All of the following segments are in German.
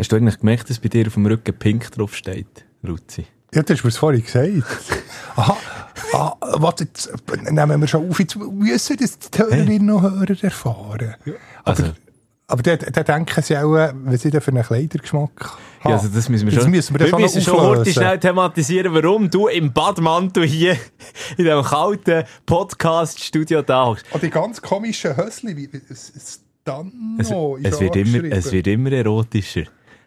Hast du eigentlich gemerkt, dass bei dir auf dem Rücken pink draufsteht, Luzi? Ja, das hast du mir vorhin gesagt. Aha, ah, warte, jetzt nehmen wir schon auf, jetzt müssen das die Hörerinnen noch Hörer erfahren. Also, Aber, aber dann, dann denken sie auch, äh, was sie denn für einen Kleidergeschmack ja, also das müssen wir schon, müssen wir dann schon müssen schon heute schnell thematisieren, warum du im Badmantel hier in diesem kalten Podcast-Studio da hockst. Und die ganz komischen Hösli, wie, wie- es, es dann Es, noch ist es, wird immer, es wird immer erotischer.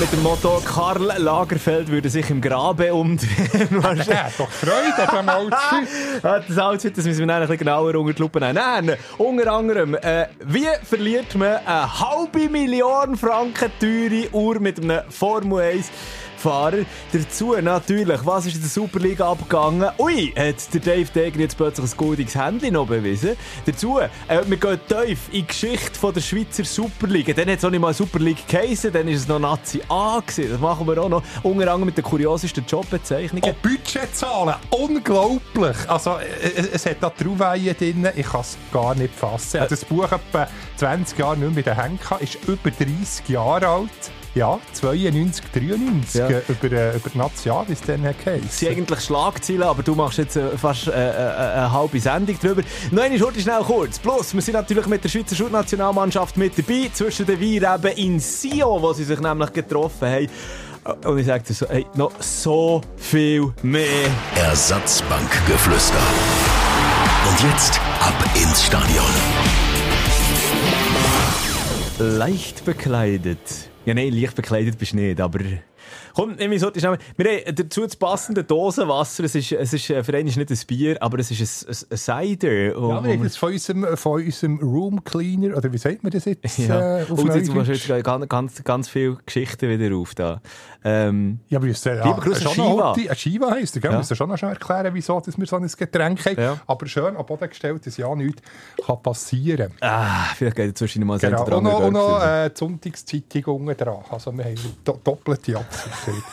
Mit dem Motto Karl Lagerfeld würde sich im Grabe umdrehen. Hat doch Freude an dem Outfit. Das Outfit, das müssen wir dann ein bisschen genauer unter die Lupe nehmen. Nein, unter anderem, äh, wie verliert man eine halbe Million Franken teure Uhr mit einem Formel 1 Fahrer? Dazu natürlich, was ist in der Superliga abgegangen? Ui, hat der Dave Degen jetzt plötzlich ein goldiges Handy noch bewiesen. Dazu, äh, wir gehen tief in die Geschichte von der Schweizer Superliga. Dann hat es auch nicht mal Super League geheissen, dann ist es noch Nazi A gewesen. Das machen wir auch noch. Unter anderem mit den kuriosesten Jobbezeichnungen. Und Budgetzahlen, unglaublich. Also, es, es hat da Trauweihen drin, ich kann es gar nicht fassen. Habe das Buch etwa 20 Jahre nicht mehr in den Händen ist über 30 Jahre alt. Ja, 92, 93, Ja. äh, über, äh, über National, wie es dann hat sind geheißen. eigentlich Schlagzeilen, aber du machst jetzt äh, fast äh, äh, eine halbe Sendung drüber. Noch eine Schurte schnell kurz. Plus, wir sind natürlich mit der Schweizer Schulnationalmannschaft mit dabei, zwischen den Weireben in Sion, wo sie sich nämlich getroffen haben. Und ich sage dir so, hey, noch so viel mehr. Ersatzbankgeflüster. Und jetzt ab ins Stadion. Leicht bekleidet. Ja, nein, leicht bekleidet bist du nicht, aber... Komm, nimm mich so. Wir haben dazu das passende Dosenwasser. Es ist, es ist, äh, für einen ist nicht ein Bier, aber es ist ein, ein, ein Cider. Ja, wir haben das von unserem, von unserem Room Cleaner, oder wie sagt man das jetzt? Ja, Äh, auf und jetzt machst du jetzt ganz, ganz, ganz viele Geschichten wieder auf da. Ähm, Ja, aber ist, ja, Gruß an schon noch Shiva. Ein Shiva heisst er, gell? Ja. Müssen schon noch schnell erklären, wieso dass wir so ein Getränk haben. Ja. Aber schön am Boden gestellt, dass ja nichts kann passieren ah, vielleicht geht dazwischen mal ein Genau. Und noch, und noch äh, die Sonntagszeitung unten dran. Also wir haben do doppelte Absicht. Punkt.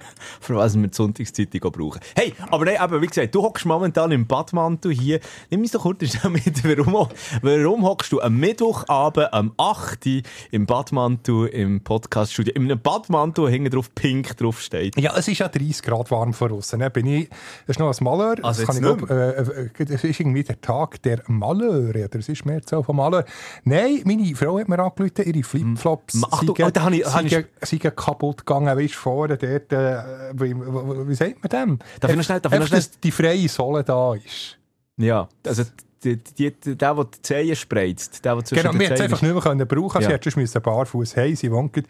für was wir die Sonntagszeitung auch brauchen. Hey, aber nein, aber wie gesagt, du hockst momentan im Badmantel hier. Nimm uns doch kurz schnell mit, warum, warum hockst du am Mittwochabend am 8. Uhr im Badmantel im Podcaststudio, in einem Badmantel, hinten drauf pink drauf steht. ja, es ist ja 30 Grad warm vor uns. Ne? Bin ich, das ist noch ein Malheur. Also das, kann ich, glaub, äh, äh, das ist irgendwie der Tag der Malheur. Oder es ist mehr so von Malheur. Nein, meine Frau hat mir angerufen, ihre Flipflops Hm. Ach du, seien- oh, da habe ich- seien- seien kaputt gegangen. Weißt du, vorne dort, äh, wie, wie, sagt man dem? Darf ich noch schnell- darf ich noch die freie Sohle da ist. Ja, also die, die, die, der, der die Zehen spreizt, der, der zwischen Genau, wir hätten es einfach nicht mehr können brauchen Ja. Sie hätte sonst barfuß haben. Sie wohnt, äh,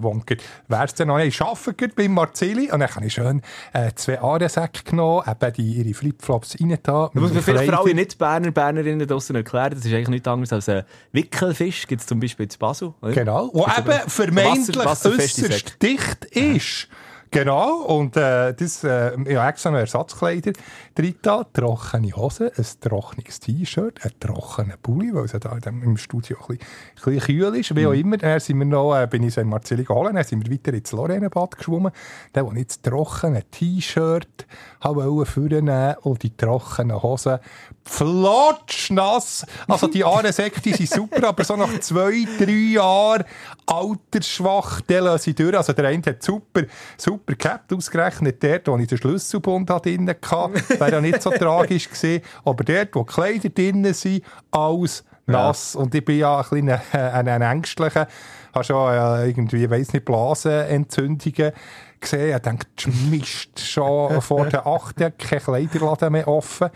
wohnt, wär's denn noch nicht, arbeitet gerade bei Marzili. Und dann habe ich schön äh, zwei Ahrensäcke genommen, eben die, ihre Flipflops rein da. Du musst mir vielleicht für alle Nicht-Berner, Bernerinnen draussen erklären, das ist eigentlich nichts anderes als ein Wickelfisch, gibt es zum Beispiel in Basel. oder? Genau, wo eben vermeintlich äußerst dicht ist. Genau, und äh, das, äh, habe extra noch Ersatzkleider drin da, trockene Hose, ein trockenes T-Shirt, ein trockener Pulli, weil es ja da im Studio ein bisschen, ein bisschen kühl ist, wie auch immer. Dann sind wir noch, äh, bin ich so in Marzili geholt, dann sind wir weiter ins Lorrainebad geschwommen. Dann, wo ich das trockene T-Shirt vornehmen und die trockenen Hosen flotschnass. Also die Ahrensäcke, die sind super, aber so nach zwei, drei Jahren altersschwach, die lassen sie durch. Also der eine hat super, super gehabt, ausgerechnet dort, wo ich den Schlüsselbund hatte, wäre ja nicht so tragisch gewesen. Aber dort, wo die Kleider drin sind, alles nass. Und ich bin ja ein bisschen ein, ein Ängstlicher, habe schon äh, irgendwie, weiss nicht, Blasenentzündungen gesehen. Ich denke, Mist, schon vor der 8. kein Kleiderladen mehr offen.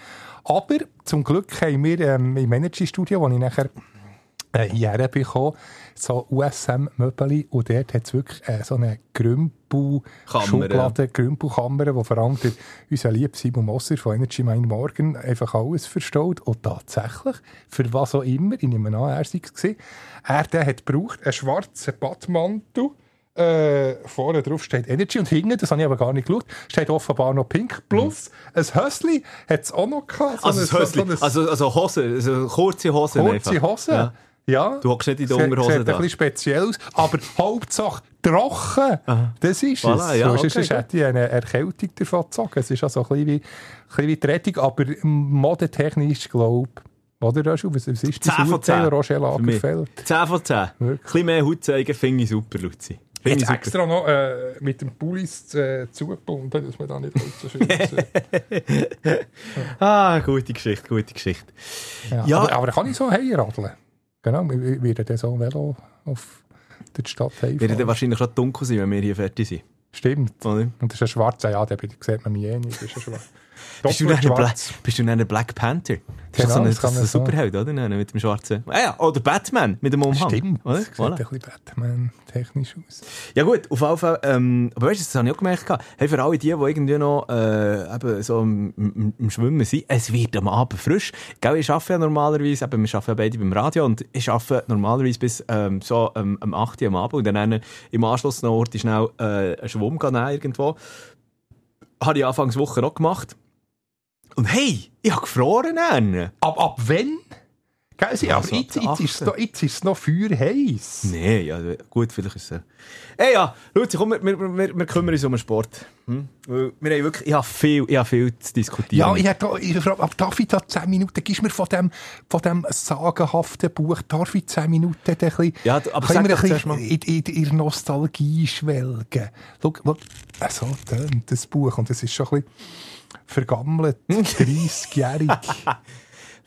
Aber zum Glück haben wir ähm, im Energy-Studio, wo ich nachher äh, hierher bekommen, so USM-Möbel und dort hat es wirklich äh, so eine Grümpel-Schublade, Grümpelkammer, wo vor allem der, unser lieber Simon Mosser von Energy Mind Morgen einfach alles verstaut und tatsächlich, für was auch immer, ich nehme an, er sei es er der hat gebraucht, einen schwarzen Badmantel, äh, vorne drauf steht Energy und hinten, das habe ich aber gar nicht geschaut, steht offenbar noch Pink. Plus ein Hösli hat es auch noch gehabt. so Also, ein- so- so ein- also, also Hose, also kurze Hosen Kurze einfach. Hose. Ja. Ja. Du hockst nicht in der Sieht- Unterhose Sieht da. ein bisschen speziell aus. Aber Hauptsache trocken. Das ist Voilà, es. ja, Sonst okay, hätte ich eine Erkältung davon gezogen. Es ist also ein bisschen wie, ein bisschen wie die Rettung. Aber modetechnisch, glaube ich, oder Röschel, was, ist 10 das von 10. Urteil, Roger. Lagerfeld? 10 von 10. Ein bisschen mehr Haut zeigen, finde ich super, Luzi. Ich super. extra noch äh, mit dem Pullis äh, zugebunden, dass man da nicht allzu schön sieht. Ah, gute Geschichte, gute Geschichte. Ja, Ja. Aber, aber kann ich so heiradeln? Genau, wir werden dann so Velo auf der Stadt Wird dann wahrscheinlich schon dunkel sein, wenn wir hier fertig sind. Stimmt. Oder? Und das ist ein schwarzer, ja, den sieht man mich eh nicht. Das ist ein schwarz. Bist du, ein Bla schwarz. bist du dann ein Black Panther? Das ist Genau, so ein, das kann ist ein man so. Superheld, oder? Nein, Mit dem schwarzen. Ah ja, oder Batman mit dem Umhang. Stimmt. Oder? Das sieht Voilà. ein bisschen Batman-technisch aus. Ja gut, auf jeden Fall, ähm, aber weißt du, das habe ich auch gemerkt, hey, für alle die, die irgendwie noch äh, eben so im, im, im Schwimmen sind, es wird am Abend frisch. Gell, ich arbeite ja normalerweise, eben, wir arbeiten ja beide beim Radio und ich arbeite normalerweise bis ähm, so ähm, am 8 Uhr am Abend und dann im Anschluss noch Ort schnell äh, einen Schwumm gehen irgendwo. Habe ich Anfangswoche noch gemacht. Und hey, ich habe gefroren. Dann. Ab, ab wenn? Gell, sie, Ja, aber so jetzt, jetzt, ist noch, jetzt ist es noch feuerheiss. Nee, ja, gut, vielleicht ist es. Hey, ja, Luzi, komm, wir, wir, wir, wir kümmern uns um den Sport. Hm? Wir haben wirklich, ich habe viel, ich habe viel zu diskutieren. Ja, ich hätte ich frage, darf ich da 10 Minuten, gibst du mir von dem, von dem sagenhaften Buch, darf ich 10 Minuten ein bisschen, Ja, aber können wir ein bisschen in, in, in Nostalgie schwelgen? Schau, schau, so tönt das Buch und es ist schon ein bisschen vergammelt, 30-jährig.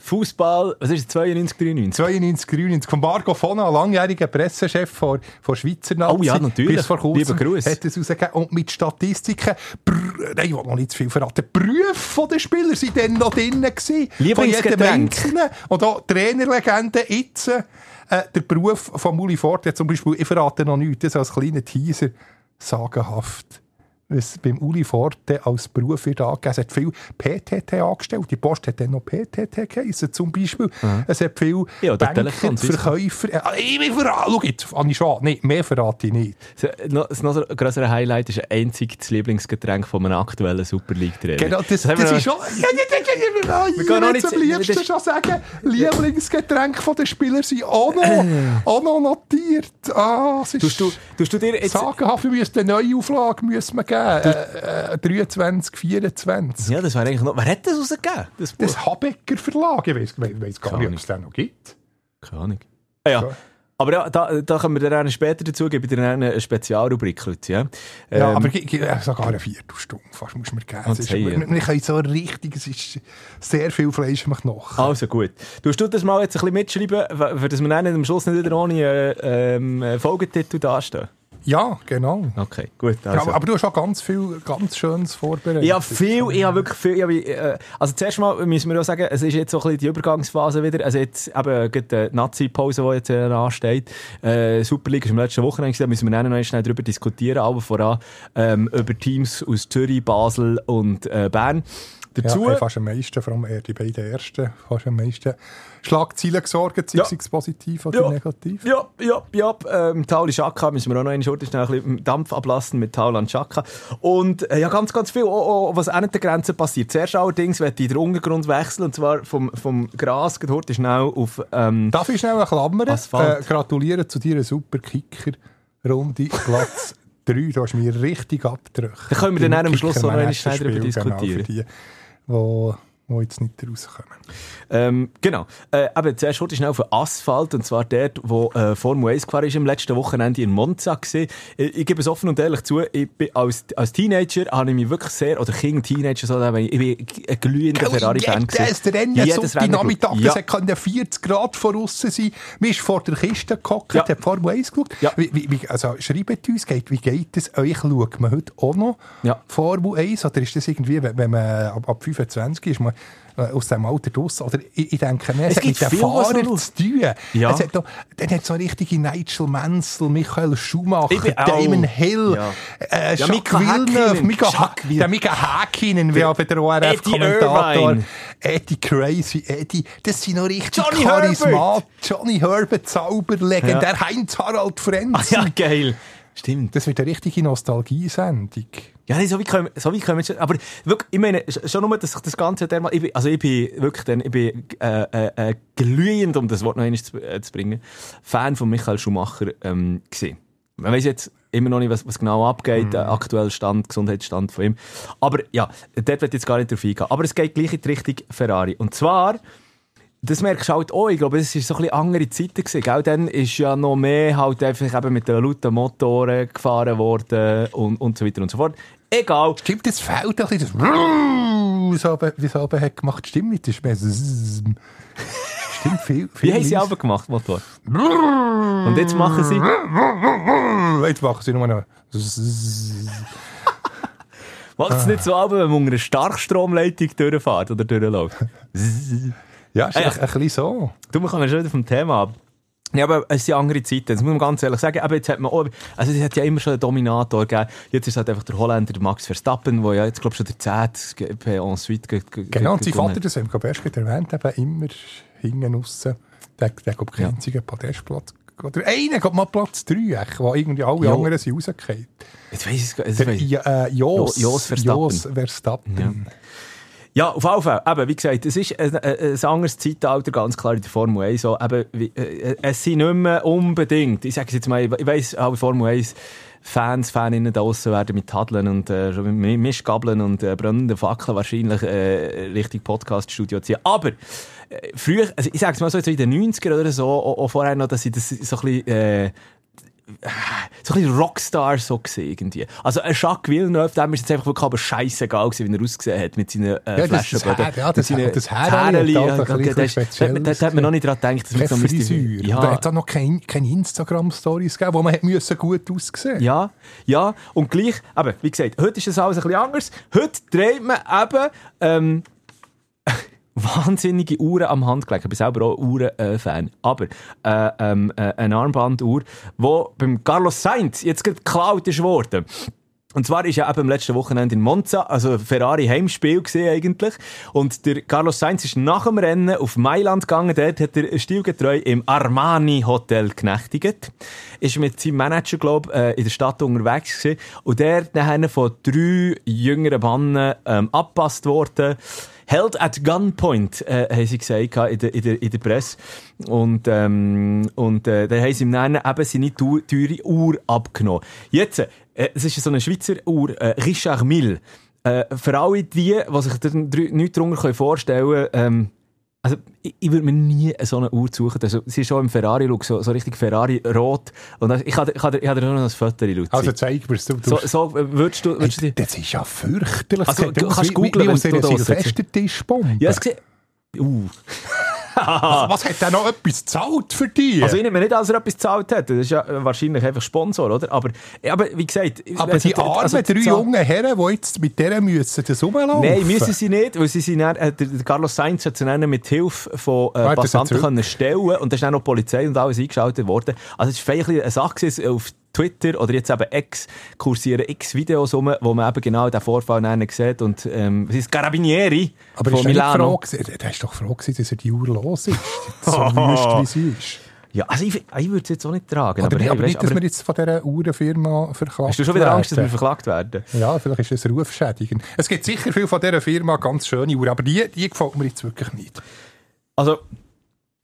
Fußball, was ist es, 92, 93? 92, 93, von Marco Fona, langjähriger Pressechef vor, vor Schweizer Nazi. Oh ja, natürlich. Bis vor kurzem hat es rausgegeben. Und mit Statistiken, brr, nein, ich will noch nicht zu viel verraten, Berufe der Spieler sind dann noch drinnen gewesen. Von jedem Lieblingsgetränk. Einzelnen. Und auch Trainerlegende jetzt, äh, der Beruf von Muli Fort, hat zum Beispiel, ich verrate noch nichts, das als kleiner Teaser, sagenhaft. Was beim Uli Forte als Beruf wird angegeben. Es hat viel PTT angestellt. Die Post hat dann noch PTT geheißen, zum Beispiel. Es hat viel Mhm. Ja, Banker. Verkäufer. Äh, ich will verraten. Schau jetzt, Anni Schad. Nein, mehr verrate ich nicht. Das noch grösseres Highlight ist ein einzig das Lieblingsgetränk von einem aktuellen Super League-Trainer. Genau, das, haben das wir ist schon... Wir noch ich nicht am liebsten das- schon sagen, Lieblingsgetränk der Spieler sind auch noch, auch noch notiert. Ah, es ist Tust du, tust du dir jetzt... sagenhaft. Wir müssen eine Neuauflage müssen wir geben. Äh, äh, 23, 24. Ja, das wäre eigentlich noch... Wer hat das rausgegeben? Das Buch? Das Habecker Verlag. Ich ich weiss gar nicht, ob es den noch gibt. Keine Ahnung. Ah, ja. So. Aber ja, da, da können wir dann später dazu geben, dir dann eine Spezialrubrik, Luzi. Ja, Ja, Ähm, aber äh, sogar eine Viertelstunde fast muss man geben. Ist, wir, wir können so richtig, es ist sehr viel Fleisch im Knochen. Also gut. Tust du das mal jetzt ein bisschen mitschreiben, für dass wir dann am Schluss nicht wieder ohne äh, ähm, Folgetitel dastehen? Ja, genau. Okay, gut. Ja, Also. aber, aber du hast auch ganz viel ganz Schönes vorbereitet. Habe viel, ich habe wirklich viel. Habe, äh, also zuerst mal müssen wir auch sagen, es ist jetzt so ein bisschen die Übergangsphase wieder. Also jetzt eben die Nazi-Pause, die jetzt äh, ansteht. Äh, Superliga ist am letzten Wochenende, da müssen wir dann noch schnell darüber diskutieren, aber voran ähm, über Teams aus Zürich, Basel und äh, Bern. Dazu, Ja, äh, fast am meisten, vor allem eher die beiden ersten, fast am meisten Schlagzeilen gesorgt, sei Ja. es positiv oder Ja. negativ. Ja, ja, ja. Ähm, Tauli Chaka müssen wir auch noch eine Schurte schnell ein bisschen Dampf ablassen mit Taulan Chaka. Und äh, ja, ganz, ganz viel, auch, auch, was an der Grenze passiert. Zuerst allerdings möchte ich den Untergrund wechseln, und zwar vom, vom Gras heute schnell auf... Ähm, Darf ich schnell eine Klammer? Äh, gratulieren zu deiner super Kicker-Runde, Platz 3. Du hast mich richtig abgedrückt. Da können wir dann am Schluss noch einmal schnell darüber Spiel, genau, diskutieren. Die, jetzt nicht rauskommen. Ähm, genau. Äh, eben, zuerst heute schnell auf den Asphalt, und zwar dort, wo äh, Formel 1 gefahren ist, im letzten Wochenende in Monza gesehen. Ich, ich gebe es offen und ehrlich zu, ich bin als, als Teenager habe ich mich wirklich sehr, oder Kind, Teenager, so, ich bin ein glühender Ferrari-Fan Das Rennen, Jedes Rennen Nachmittag, Ja. kann 40 Grad voraus sein. Man ist vor der Kiste gehockt, Ja. hat Formel 1 geschaut. Ja. Wie, wie, also schreibt uns, geht, wie geht es euch? Schaut man heute auch noch Ja. Formel 1? Oder ist das irgendwie, wenn man ab, ab 25 ist, man aus dem Alter draus? Oder ich, ich denke, mehr, Es es hat gibt mit den viel, was Fahrern zu tun. Ja. Es hat dann hat so richtige Nigel Mansell, Michael Schumacher, Ich bin auch- Damon Hill, Ja. äh, Ja, Jacques Mika Villeneuve. Mika, der Mika Häkkinen, wie aber der ORF-Kommentator. Irvine. Eddie Crazy, Eddie, das sind noch richtig Johnny Charismat. Johnny Herbert, Zauber, legendär, Heinz Harald Frenzen. Ja, geil. Stimmt. Das wird eine richtige Nostalgiesendung. Ja, nee, so wie können, wir- so wie können wir schon, aber wirklich, ich meine, sch- schon nur, dass ich das Ganze dermal, ich bin, also ich bin wirklich dann, ich bin, äh, äh, äh, glühend, um das Wort noch einmal zu, äh, zu bringen, Fan von Michael Schumacher, ähm, gewesen. Man weiss jetzt immer noch nicht, was, was genau abgeht, der aktuelle Stand, Gesundheitsstand von ihm. Aber ja, dort wird jetzt gar nicht drauf eingehen. Aber es geht gleich in die Richtung Ferrari. Und zwar, das merkst du halt auch, ich glaube, es war so ein bisschen andere Zeiten gewesen, gell? Dann ist ja noch mehr halt einfach eben mit den lauten Motoren gefahren worden und, und so weiter und so fort. Egal. Stimmt, das fehlt ein bisschen, das wie es aber, hat gemacht. Stimmt nicht, das ist mehr. Stimmt, viel, viel Wie haben sie aber gemacht, Motor? Und jetzt machen sie... Jetzt machen sie nur noch. Macht es nicht so ab, wenn man unter einer Starkstromleitung durchfährt oder durchläuft? Ja, ist Ah, ja. ein, ein bisschen so. Du, wir kommen schon wieder vom Thema ab. Ja, aber es sind andere Zeiten, das muss man ganz ehrlich sagen. Aber jetzt hat man auch, also es hat ja immer schon einen Dominator gegeben. Jetzt ist halt einfach der Holländer, der Max Verstappen, der ja jetzt, glaube ich, schon der 10. GP ensuite ge- ge- Genau, und sein Vater, das haben wir glaube ich, erst gerade erwähnt, eben immer hinten aussen. Der, der kommt keinen Ja. einzigen Podestplatz. Oder einer kommt mal Platz 3, echt, wo irgendwie alle Jo. anderen sind rausgefallen. Jetzt weiss ich es gar nicht. äh, Jos Verstappen. Jos Verstappen. Ja, auf jeden Fall. Eben, wie gesagt, es ist ein, ein, anderes Zeitalter, ganz klar in der Formel 1. So, eben, wie, äh, es sind nicht mehr unbedingt, ich sage es jetzt mal, ich weiss, alle Formel 1 Fans, Faninnen da draussen werden mit Tadeln und äh, Mischgabeln und äh, brennenden Fackeln wahrscheinlich äh, Richtung Podcast-Studio ziehen. Aber äh, früher, also ich sage es mal so, jetzt in den 90er oder so, auch, auch vorher noch, dass ich das so ein bisschen... Äh, so ein bisschen Rockstar so gesehen irgendwie. Also ein Jacques Villeneuve, dem ist jetzt einfach wirklich aber scheißegal gewesen, wie er ausgesehen hat mit seinen äh, Ja, Flaschenböden. Ja, das- seinen das Haar- Häreli, hat ja, ein okay, bisschen das- da- da- Da hat man noch nicht dran gedacht, dass man so müsste-. Und da Ja, hat es noch keine, keine Instagram-Stories gegeben, wo man hat müssen gut aussehen ja, ja, und gleich, aber wie gesagt, heute ist das alles ein bisschen anders. Heute dreht man eben ähm, wahnsinnige Uhren am Handgelenk. Ich bin selber auch Uhren-Fan. Aber äh, ähm, äh, eine Armbanduhr, die beim Carlos Sainz jetzt gerade geklaut ist worden. Und zwar ist ja eben am letzten Wochenende in Monza, also Ferrari Heimspiel gesehen eigentlich. Und der Carlos Sainz ist nach dem Rennen auf Mailand gegangen. Dort hat er stilgetreu im Armani Hotel genächtigt. Ist mit seinem Manager, glaube äh, in der Stadt unterwegs gewesen. Und der dann von drei jüngeren Mannen ähm, abgepasst worden. Held at Gunpoint, äh, haben sie gesagt in der, in der, in der Presse. Und, ähm, und äh, dann haben sie ihm dann eben seine teu- teure Uhr abgenommen. Jetzt, äh, es ist so eine Schweizer Uhr, äh, Richard Mille. Äh, für alle die, die sich nichts darunter vorstellen können, ähm, also ich, ich würde mir nie so eine Uhr suchen. Also, sie ist schon im Ferrari-Look, so, so richtig Ferrari-rot. Und das- ich habe ich ich dir nur noch ein Foto, Luzi. Also zeig mir du, so, so äh, würdest du... Würdest du Hey, das ist ja fürchterlich. Also, Das du kannst wie wenn du da sitzt. Silvestertischbombe. ja, es sieht... Uh. Was hat der noch etwas gezahlt für dich? Also ich nehme nicht, dass er etwas gezahlt hat. Das ist ja wahrscheinlich einfach Sponsor, oder? Aber, aber wie gesagt... aber also, die armen also, drei jungen Herren, die jetzt mit der müssen das rumlaufen. Nein, müssen sie nicht, weil sie sind dann, äh, Carlos Sainz hat sie dann mit Hilfe von äh, Warte, das Passanten können stellen und da ist dann noch Polizei und alles eingeschaltet worden. Also es ist vielleicht ein eine Sache auf Twitter oder jetzt eben X kursieren x Videos rum, wo man eben genau den Vorfall dann sieht und ähm, es ist Carabinieri aber von ist Milano. Der ist doch froh gewesen, dass er die Uhr los ist. so wüst, wie sie ist. Ja, also ich, ich würde es jetzt auch nicht tragen. Aber, aber, hey, aber weißt, nicht, dass aber wir jetzt von dieser Uhrenfirma verklagt hast du schon wieder Angst, dass wir werden. verklagt werden? Ja, vielleicht ist es rufschädigend. Es gibt sicher viel von dieser Firma ganz schöne Uhren, aber die, die gefällt mir jetzt wirklich nicht. Also,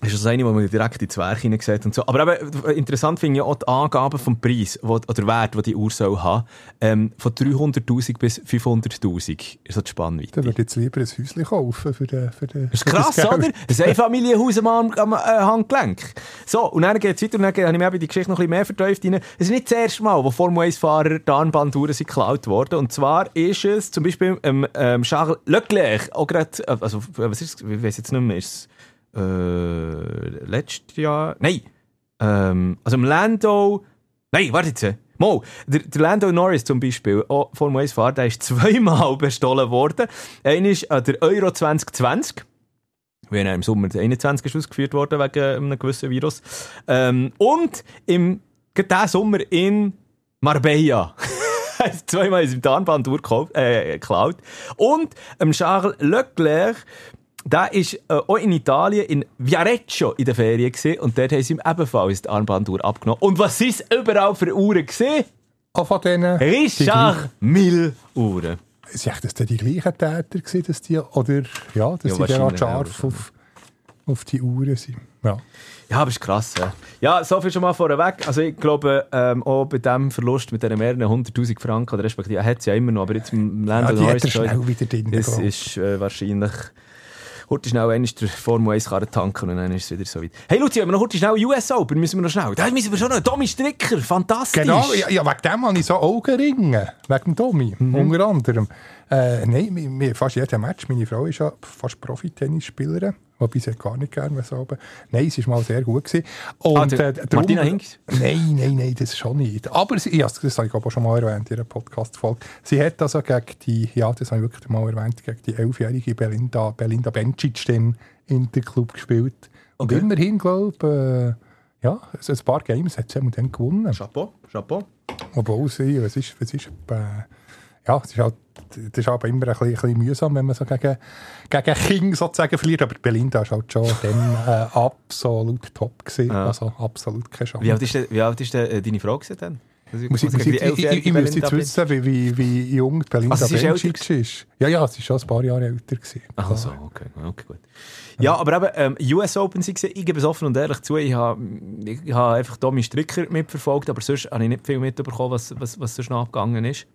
ist das eine, wo man direkt ins Werk hineinsieht und so. Aber eben, interessant finde ich auch die Angaben vom Preis, wo, oder Wert, den die Uhr soll haben. Ähm, von 300'000 bis 500'000 ist so die Spannweite. Dann würde ich jetzt lieber ein Häuschen kaufen für den, für den, Das ist krass, oder? Ein Einfamilienhaus am, am, äh, Handgelenk. So, und dann geht es weiter und dann habe ich mir eben die Geschichte noch ein bisschen mehr vertieft. rein. Es ist nicht das erste Mal, wo Formel 1-Fahrer die Armbanduhren sind geklaut worden. Und zwar ist es zum Beispiel ähm, ähm, Charles Leclerc, auch gerade, äh, also, was ist? Ich weiß jetzt nicht mehr, ist äh, letztes Jahr? Nein. Ähm, also im Lando, nein, warte jetzt. Mo, der, der Lando Norris zum Beispiel, auch Formel 1-Fahrer, der ist zweimal bestohlen worden. Einer ist an der Euro 2020. Wie er im Sommer 21 ist ausgeführt worden wegen einem gewissen Virus. Ähm, und im diesen Sommer in Marbella. Ist zweimal in seinem Tarnband. Äh, geklaut. und ähm, Charles Leclerc, der ist äh, auch in Italien, in Viareggio in der Ferien gesehen und dort haben sie ihm ebenfalls die Armbanduhr abgenommen. Und was sind überall für Uhren gesehen? von denen? Richard Mille Uhren. Sind das denn die gleichen Täter gewesen, dass die, oder, ja, dass Ja, sie dann auch scharf auch, auf, auf die Uhren sind. Ja. Ja, aber ist krass. Ja, ja so viel schon mal vorweg. Also ich glaube, ähm, auch bei diesem Verlust mit diesen mehreren hunderttausend Franken, oder respektive, er hat es ja immer noch, aber jetzt im Ja, Lando die hat er schnell wieder drin. Glaub. ist äh, wahrscheinlich. Heute schnell einmal der Formel 1 Karre tanken und dann ist es wieder so weit. Hey Luzi, haben wir noch heute schnell US Open? Müssen wir noch schnell? Da müssen wir schon noch. Tommy Stricker, fantastisch. Genau, ja, ja, wegen dem habe ich so Augenringe. Wegen Tommy, Mhm. unter anderem. Äh, nein, mir, mir fast jeder Match. Meine Frau ist ja fast Profi-Tennisspielerin. Wobei sie gar nicht gerne so oben. Nein, sie war mal sehr gut. Gewesen. Und, Ah, der darum- Martina Hinks? Nein, nein, nein, das schon nicht. Aber sie, ja, das habe ich auch schon mal erwähnt in ihrer Podcast-Folge. Sie hat also gegen die, ja, das habe ich wirklich mal erwähnt, gegen die elfjährige Belinda, Belinda Bencic den Interclub gespielt. Und Okay. immerhin, glaube ich, äh, ja, ein paar Games hat sie dann gewonnen. Chapeau, Chapeau. Obwohl sie, was ist, was ist, äh, ja, es ist halt, das ist aber immer ein bisschen, ein bisschen mühsam, wenn man so gegen, gegen King sozusagen verliert. Aber Belinda ist halt schon dann äh, absolut top gewesen. Ja. Also absolut keine Chance. Wie alt ist, denn, wie alt ist denn, äh, deine Frau gewesen dann? Also, Muss ich, muss ich, ich, ich, elfjährige ich müsste jetzt wissen, wie, wie, wie jung die Belinda Also Bencic ist. Ja, ja, sie ist schon ein paar Jahre älter gewesen. Ach so, okay, okay, gut. Ja, aber eben, ähm, US Open, gesehen, ich gebe es offen und ehrlich zu, ich habe ich habe einfach Tommy Stricker mitverfolgt, aber sonst habe ich nicht viel mitbekommen, was, was, was sonst noch abgegangen ist.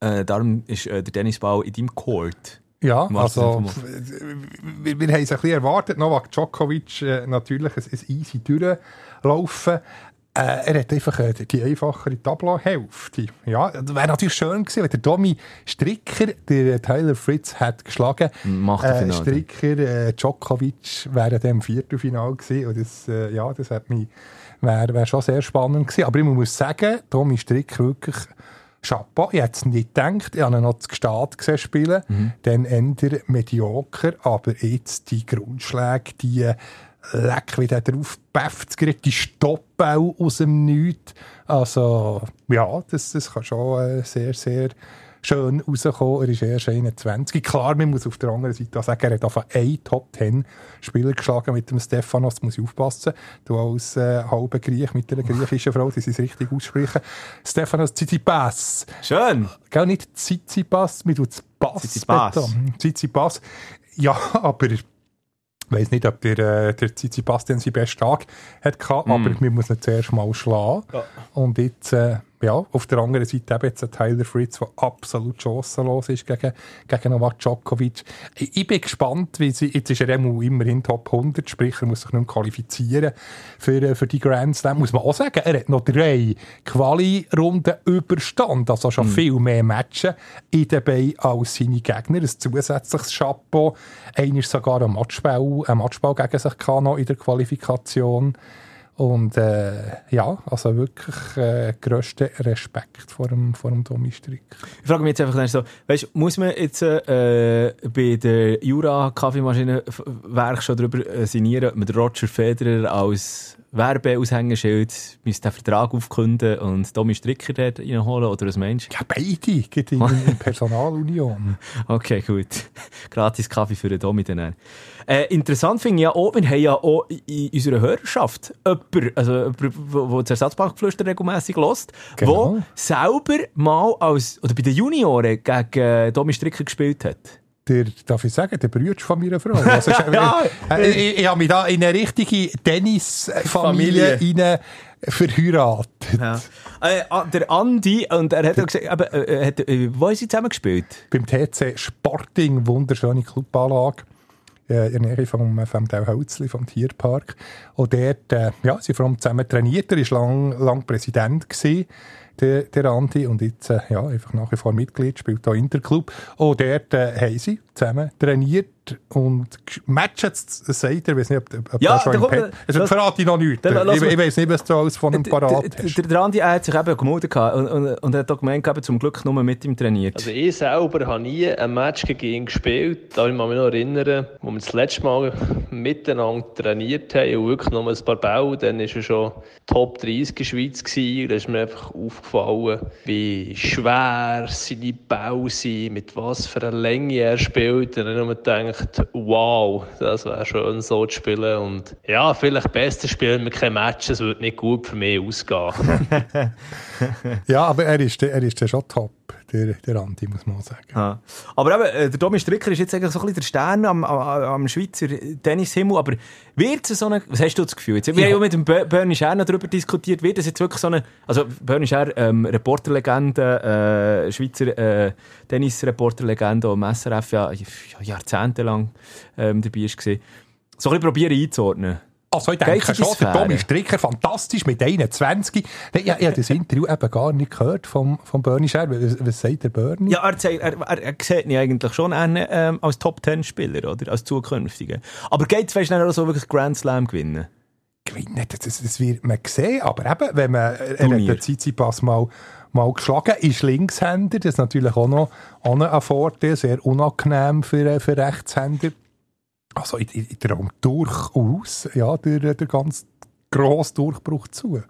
Äh, darum ist äh, der Tennisball in deinem Court. Ja, also wir, wir haben es ein bisschen erwartet. Novak Djokovic äh, natürlich ein, ein easy durchlaufen. Äh, er hat einfach äh, die einfachere Tableau-Hälfte. Ja, das wäre natürlich schön gewesen, wenn der Domi Stricker der Tyler Fritz hat geschlagen. Macht Äh, er. Stricker, äh, Djokovic wären dann im Viertelfinale gewesen. Und das, äh, ja, das hat mich, wäre wär schon sehr spannend gewesen. Aber ich muss sagen, Domi Stricker wirklich Chapeau. Ich hätte es nicht gedacht. Ich habe ihn noch zu Gstaad gesehen spielen. Mhm. Dann eher medioker. Aber jetzt die Grundschläge, die leck, wie der drauf päfft, die Stoppbau aus dem Nichts. Also, ja, das, das kann schon äh, sehr, sehr schön rauskommen. Er ist erst 21. Klar, man muss auf der anderen Seite sagen, er hat einfach einen Top-10-Spieler geschlagen mit dem Stefanos. Da muss ich aufpassen. Du als äh, halber Griech mit einer griechischen Frau, die sie es richtig aussprechen. Stefanos Tsitsipas. Schön! Gell, nicht Tsitsipas, mir tut Pass. Tsitsipas. Tsitsipas. Ja, aber ich weiß nicht, ob der, äh, der Tsitsipas den seinen besten Tag hat gehabt, aber wir müssen ihn zuerst mal schlagen. Ja. Und jetzt, äh, ja, auf der anderen Seite eben jetzt ein Tyler Fritz, der absolut chancenlos ist gegen, gegen Novak Djokovic. Ich, ich bin gespannt, wie sie, jetzt ist er immer- immerhin Top 100, sprich, er muss sich nicht qualifizieren für, äh, für die Grand Slam. Muss man auch sagen, er hat noch drei Quali-Runden überstanden, also schon viel mehr Matches in den Beinen als seine Gegner. Ein zusätzliches Chapeau. Einer ist sogar ein Matchball, ein Matchball gegen sich gehabt noch in der Qualifikation. Und äh, ja, also wirklich äh, grössten Respekt vor dem, vor dem Tommy Strick. Ich frage mich jetzt einfach so, weißt, muss man jetzt äh, bei der Jura-Kaffeemaschine-Werk schon darüber äh, sinnieren, ob man Roger Federer als Werbeaushängeschild müsste den Vertrag aufkünden und Tommy Stricker dort reinholen oder was meinst Ja, beide geht in, in Personalunion. Okay, gut. Gratis Kaffee für den Tommy dann. Äh, interessant finde ich ja auch, wir haben ja auch in unserer Hörerschaft jemanden, also jemanden, der das Ersatzbankgeflüster regelmässig hört, Genau. der selber mal als, oder bei den Junioren gegen äh, Tommy Stricker gespielt hat. Der, darf ich sagen, der Bruder von meiner Frau. Also, Ja. äh, ich, ich habe mich da in eine richtige Tennisfamilie Familie. rein verheiratet. Ja. Äh, ah, der Andi, und er hat ja gesagt, eben, äh, er hat, äh, wo haben sie zusammen gespielt? Beim TC Sporting, wunderschöne Clubanlage. äh, in der Nähe vom, vom Hölzli, vom Tierpark. Und dort, äh, ja, sie vor allem zusammen trainiert. Er war lang, lang Präsident gewesen, der, der Andi. Und jetzt, äh, ja, einfach nach wie vor Mitglied, spielt hier Interclub. Und dort äh, haben sie zusammen trainiert und das sagt er, ich weiß nicht, ob, ob Ja, das schon im Pad... Also, das- verrate ich noch nichts. Dann Ich, ich weiß nicht, was du alles von einem parat Der, hast. der, der Andi hat sich eben gemeldet gehabt und, und, und hat auch gemeint, gehabt, zum Glück nur mit ihm trainiert. Also ich selber habe nie ein Match gegen ihn gespielt. Da ich mich noch erinnern, wo wir das letzte Mal miteinander trainiert haben und wirklich noch ein paar Bälle, dann war er schon Top 30 in der Schweiz gewesen. Da ist mir einfach aufgefallen, wie schwer seine Bälle sind, mit was für einer Länge er spielt. Dann habe ich mir gedacht, wow, das wäre schön so zu spielen. Und ja, vielleicht besser spielen wir kein Match, es würde nicht gut für mich ausgehen. Ja, aber er ist, er ist dann schon top, der, der Andi, muss man sagen. Ja. Aber eben, äh, der Domi Stricker ist jetzt eigentlich so ein bisschen der Stern am, am, am Schweizer Tennishimmel. Aber wird es so eine, was hast du das Gefühl? Jetzt, wir Ja. haben ja mit dem Bernie Scher noch darüber diskutiert, wird es jetzt wirklich so eine, also Bernie Scher, ähm, Reporterlegende, äh, Schweizer äh, Tennisreporterlegende, im SRF ja, ja jahrzehntelang ähm, dabei war. So ein bisschen probieren einzuordnen. Also ich denke schon, der. Tommy Stricker, fantastisch mit 21. Ich, ich, ich habe das Interview eben gar nicht gehört vom, vom Bernie Scher. Was, was sagt der Bernie? Ja, er, zeigt- er, er, er sieht ihn eigentlich schon an, ähm, als Top-10-Spieler, oder? Als zukünftiger. Aber geht es, weißt du, auch so wirklich Grand Slam gewinnen? gewinnen. Das, das, das wird man sehen. Aber eben, wenn man er Turnier. den Tsitsipas mal, mal geschlagen ist Linkshänder, das ist natürlich auch noch, auch noch ein Vorteil, sehr unangenehm für, für Rechtshänder. Also ich, ich, ich traue durchaus ja, der, der ganz grosse Durchbruch zu.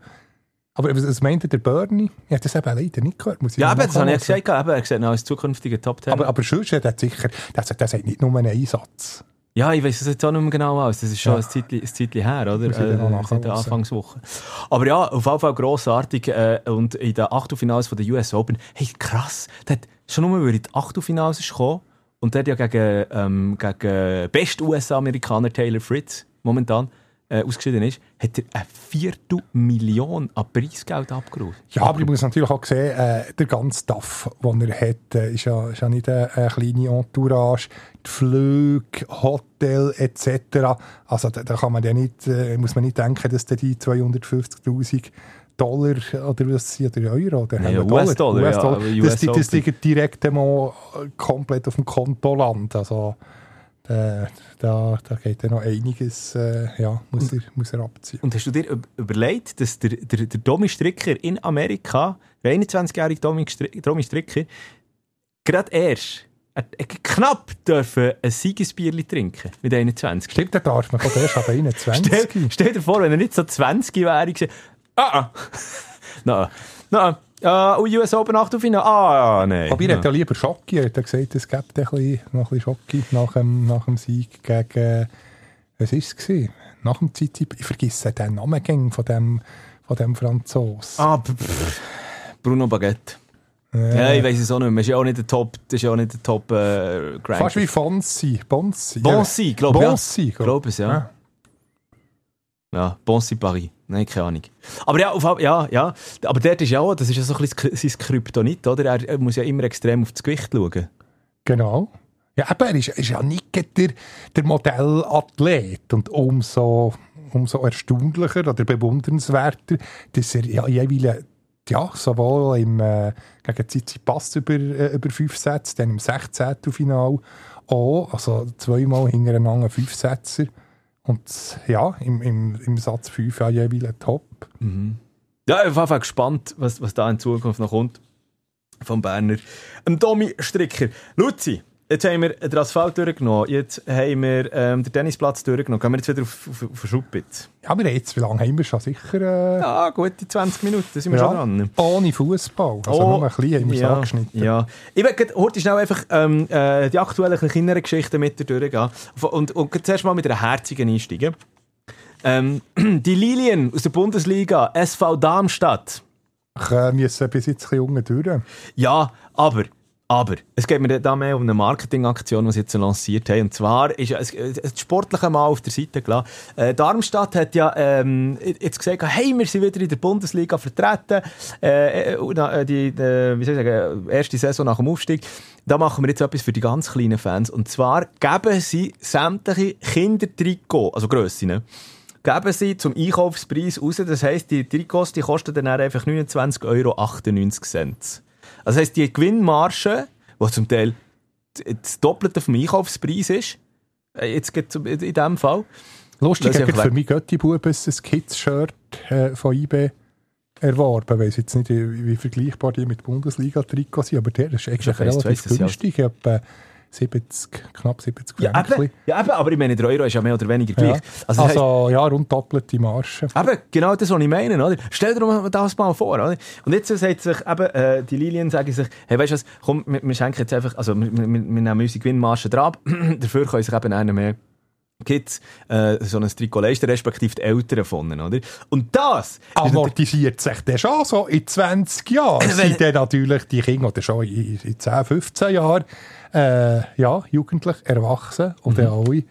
Aber was, meinte der Bernie? Ich habe das eben leider nicht gehört. Muss ich Ja, aber das habe ich gesagt, eben, er sieht ihn als zukünftiger Top-10. Aber, aber sonst hat er sicher, das, das hat nicht nur einen Einsatz. Ja, ich weiß es jetzt auch nicht mehr genau aus. Das ist schon Ja. ein Zeitchen, ein Zeitchen her, oder? Äh, seit der Anfangswoche. Aber ja, auf jeden Fall grossartig. Äh, und in den Achtelfinals von der US Open, hey, krass, der hat schon nur, weil er in die Achtelfinals ist gekommen und der hat ja gegen, ähm, gegen best US-Amerikaner Taylor Fritz momentan äh, ausgeschieden ist, hat er eine Viertelmillion an Preisgeld abgerufen. Ja, aber ich muss natürlich auch sehen, äh, der ganze Stuff, den er hat, äh, ist, ja, ist ja nicht eine, eine kleine Entourage. Die Flüge, Hotel etc. Also da, da kann man ja nicht, äh, muss man nicht denken, dass da die 250'000 Dollar oder was oder Euro oder wir US-Dollar, ja, aber dass US das Open. liegt direkt einmal komplett auf dem Konto land. Also da, da, da geht ja noch einiges, äh, ja, muss er, muss er abziehen. Und hast du dir üb- überlegt, dass der, der, der Domi Stricker in Amerika, der 21-jährige Domi, Domi Stricker, gerade erst er, er knapp dürfen ein Siegesbierli trinken mit 21. Stimmt, da darf man der erst ab 21. Stell, stell dir vor, wenn er nicht so 20 wäre, ah, ah, na, na, uh, US Open Achtelfinale, ah, nein. Aber ich Ja. hätte ja lieber Schocki. Er hat ja gesagt, es ein bisschen, noch ein bisschen Schocki nach dem, nach dem Sieg gegen, was war es? gewesen? Nach dem Zeit, ich vergesse den Namen von dem, von dem Franzos. Ah, pff, Bruno Baguette. Ja, ich weiß es auch nicht mehr. Das ist ja auch nicht der Top, das ist ja auch nicht der Top äh, Grand. Fast wie Fonsi. Bonsi. Bonsi, glaube ich. Ja. Bonsi, Ich glaube es, ja. Ja, Bonsi Paris. Nein, keine Ahnung. Aber ja, auf, ja, ja. Aber dort ist ja auch, das ist ja so ein bisschen sein Kryptonit, oder? Er, muss ja immer extrem auf das Gewicht schauen. Genau. Ja, aber er ist, ist ja nicht der, der Modellathlet. Und umso, umso erstaunlicher oder bewundernswerter, dass er ja jeweils ja, sowohl im, äh, gegen Tsitsipas über, äh, über fünf Sätze, dann im 16. Final auch, also zweimal hintereinander fünf Sätze. Und ja, im, im, im Satz 5 ja jeweils top. Ja, ich bin Fall gespannt, was, was da in Zukunft noch kommt. Vom Berner. Ein Domi Stricker. Luzi, jetzt haben wir den Asphalt durchgenommen. Jetzt haben wir ähm, den Tennisplatz durchgenommen. Gehen wir jetzt wieder auf, auf, auf Schuppitz. Ja, aber jetzt, wie lange haben wir schon? Sicher äh, Ja, gute 20 Minuten sind wir ja, schon dran. ohne Fußball. Also Oh, nur ein bisschen haben wir es ja, angeschnitten. Ja. Ich werde heute schnell einfach ähm, äh, die aktuellen kleineren Geschichten mit dir durchgehen. Und, und gleich zuerst mal mit einer herzigen einsteigen. Ähm, die Lilien aus der Bundesliga, SV Darmstadt. Ich äh, müssen bis jetzt ein bisschen durch. Ja, aber, aber, es geht mir da mehr um eine Marketingaktion, die sie jetzt lanciert haben. Und zwar ist es- das Sportliche mal auf der Seite gelassen. Äh, Darmstadt hat ja ähm, jetzt gesagt, hey, wir sind wieder in der Bundesliga vertreten. Äh, äh, äh, die, die, wie soll ich sagen, erste Saison nach dem Aufstieg. Da machen wir jetzt etwas für die ganz kleinen Fans. Und zwar geben sie sämtliche Kindertrikots, also Grössen, geben sie zum Einkaufspreis raus. Das heisst, die Trikots die kosten dann einfach 29,98 Euro. Also das heisst, die Gewinnmarge, die zum Teil das Doppelte vom Einkaufspreis ist, äh, jetzt geht in diesem Fall, Lustig, ich habe für mich Götti-Bub ein Kids-Shirt äh, von IB erworben. Ich weiss jetzt nicht, wie, wie vergleichbar die mit Bundesliga-Trikots sind, aber der ist eigentlich weiss, relativ weiss, günstig. Ich habe, 70, knapp 70 Ja, eben, ja, eben, aber ich meine, der Euro ist ja mehr oder weniger Ja. gleich. Also, das heisst, Also, ja, rund doppelte Marge. Eben, genau das, was ich meine, oder? Stell dir das mal vor, oder? Und jetzt sagt sich eben, äh, die Lilien sagen sich, hey, weißt du was, komm, wir, wir schenken jetzt einfach, also, wir, wir, wir nehmen unsere Gewinnmarge dran, dafür können sich eben einer mehr Kids äh, so ein Trikot leisten, respektive die Eltern von ihnen, oder? Und das Amortisiert sich dann schon so in 20 Jahren. Sind dann natürlich die Kinder, oder schon in, in 10, 15 Jahren, äh, ja, jugendlich, erwachsen und dann alle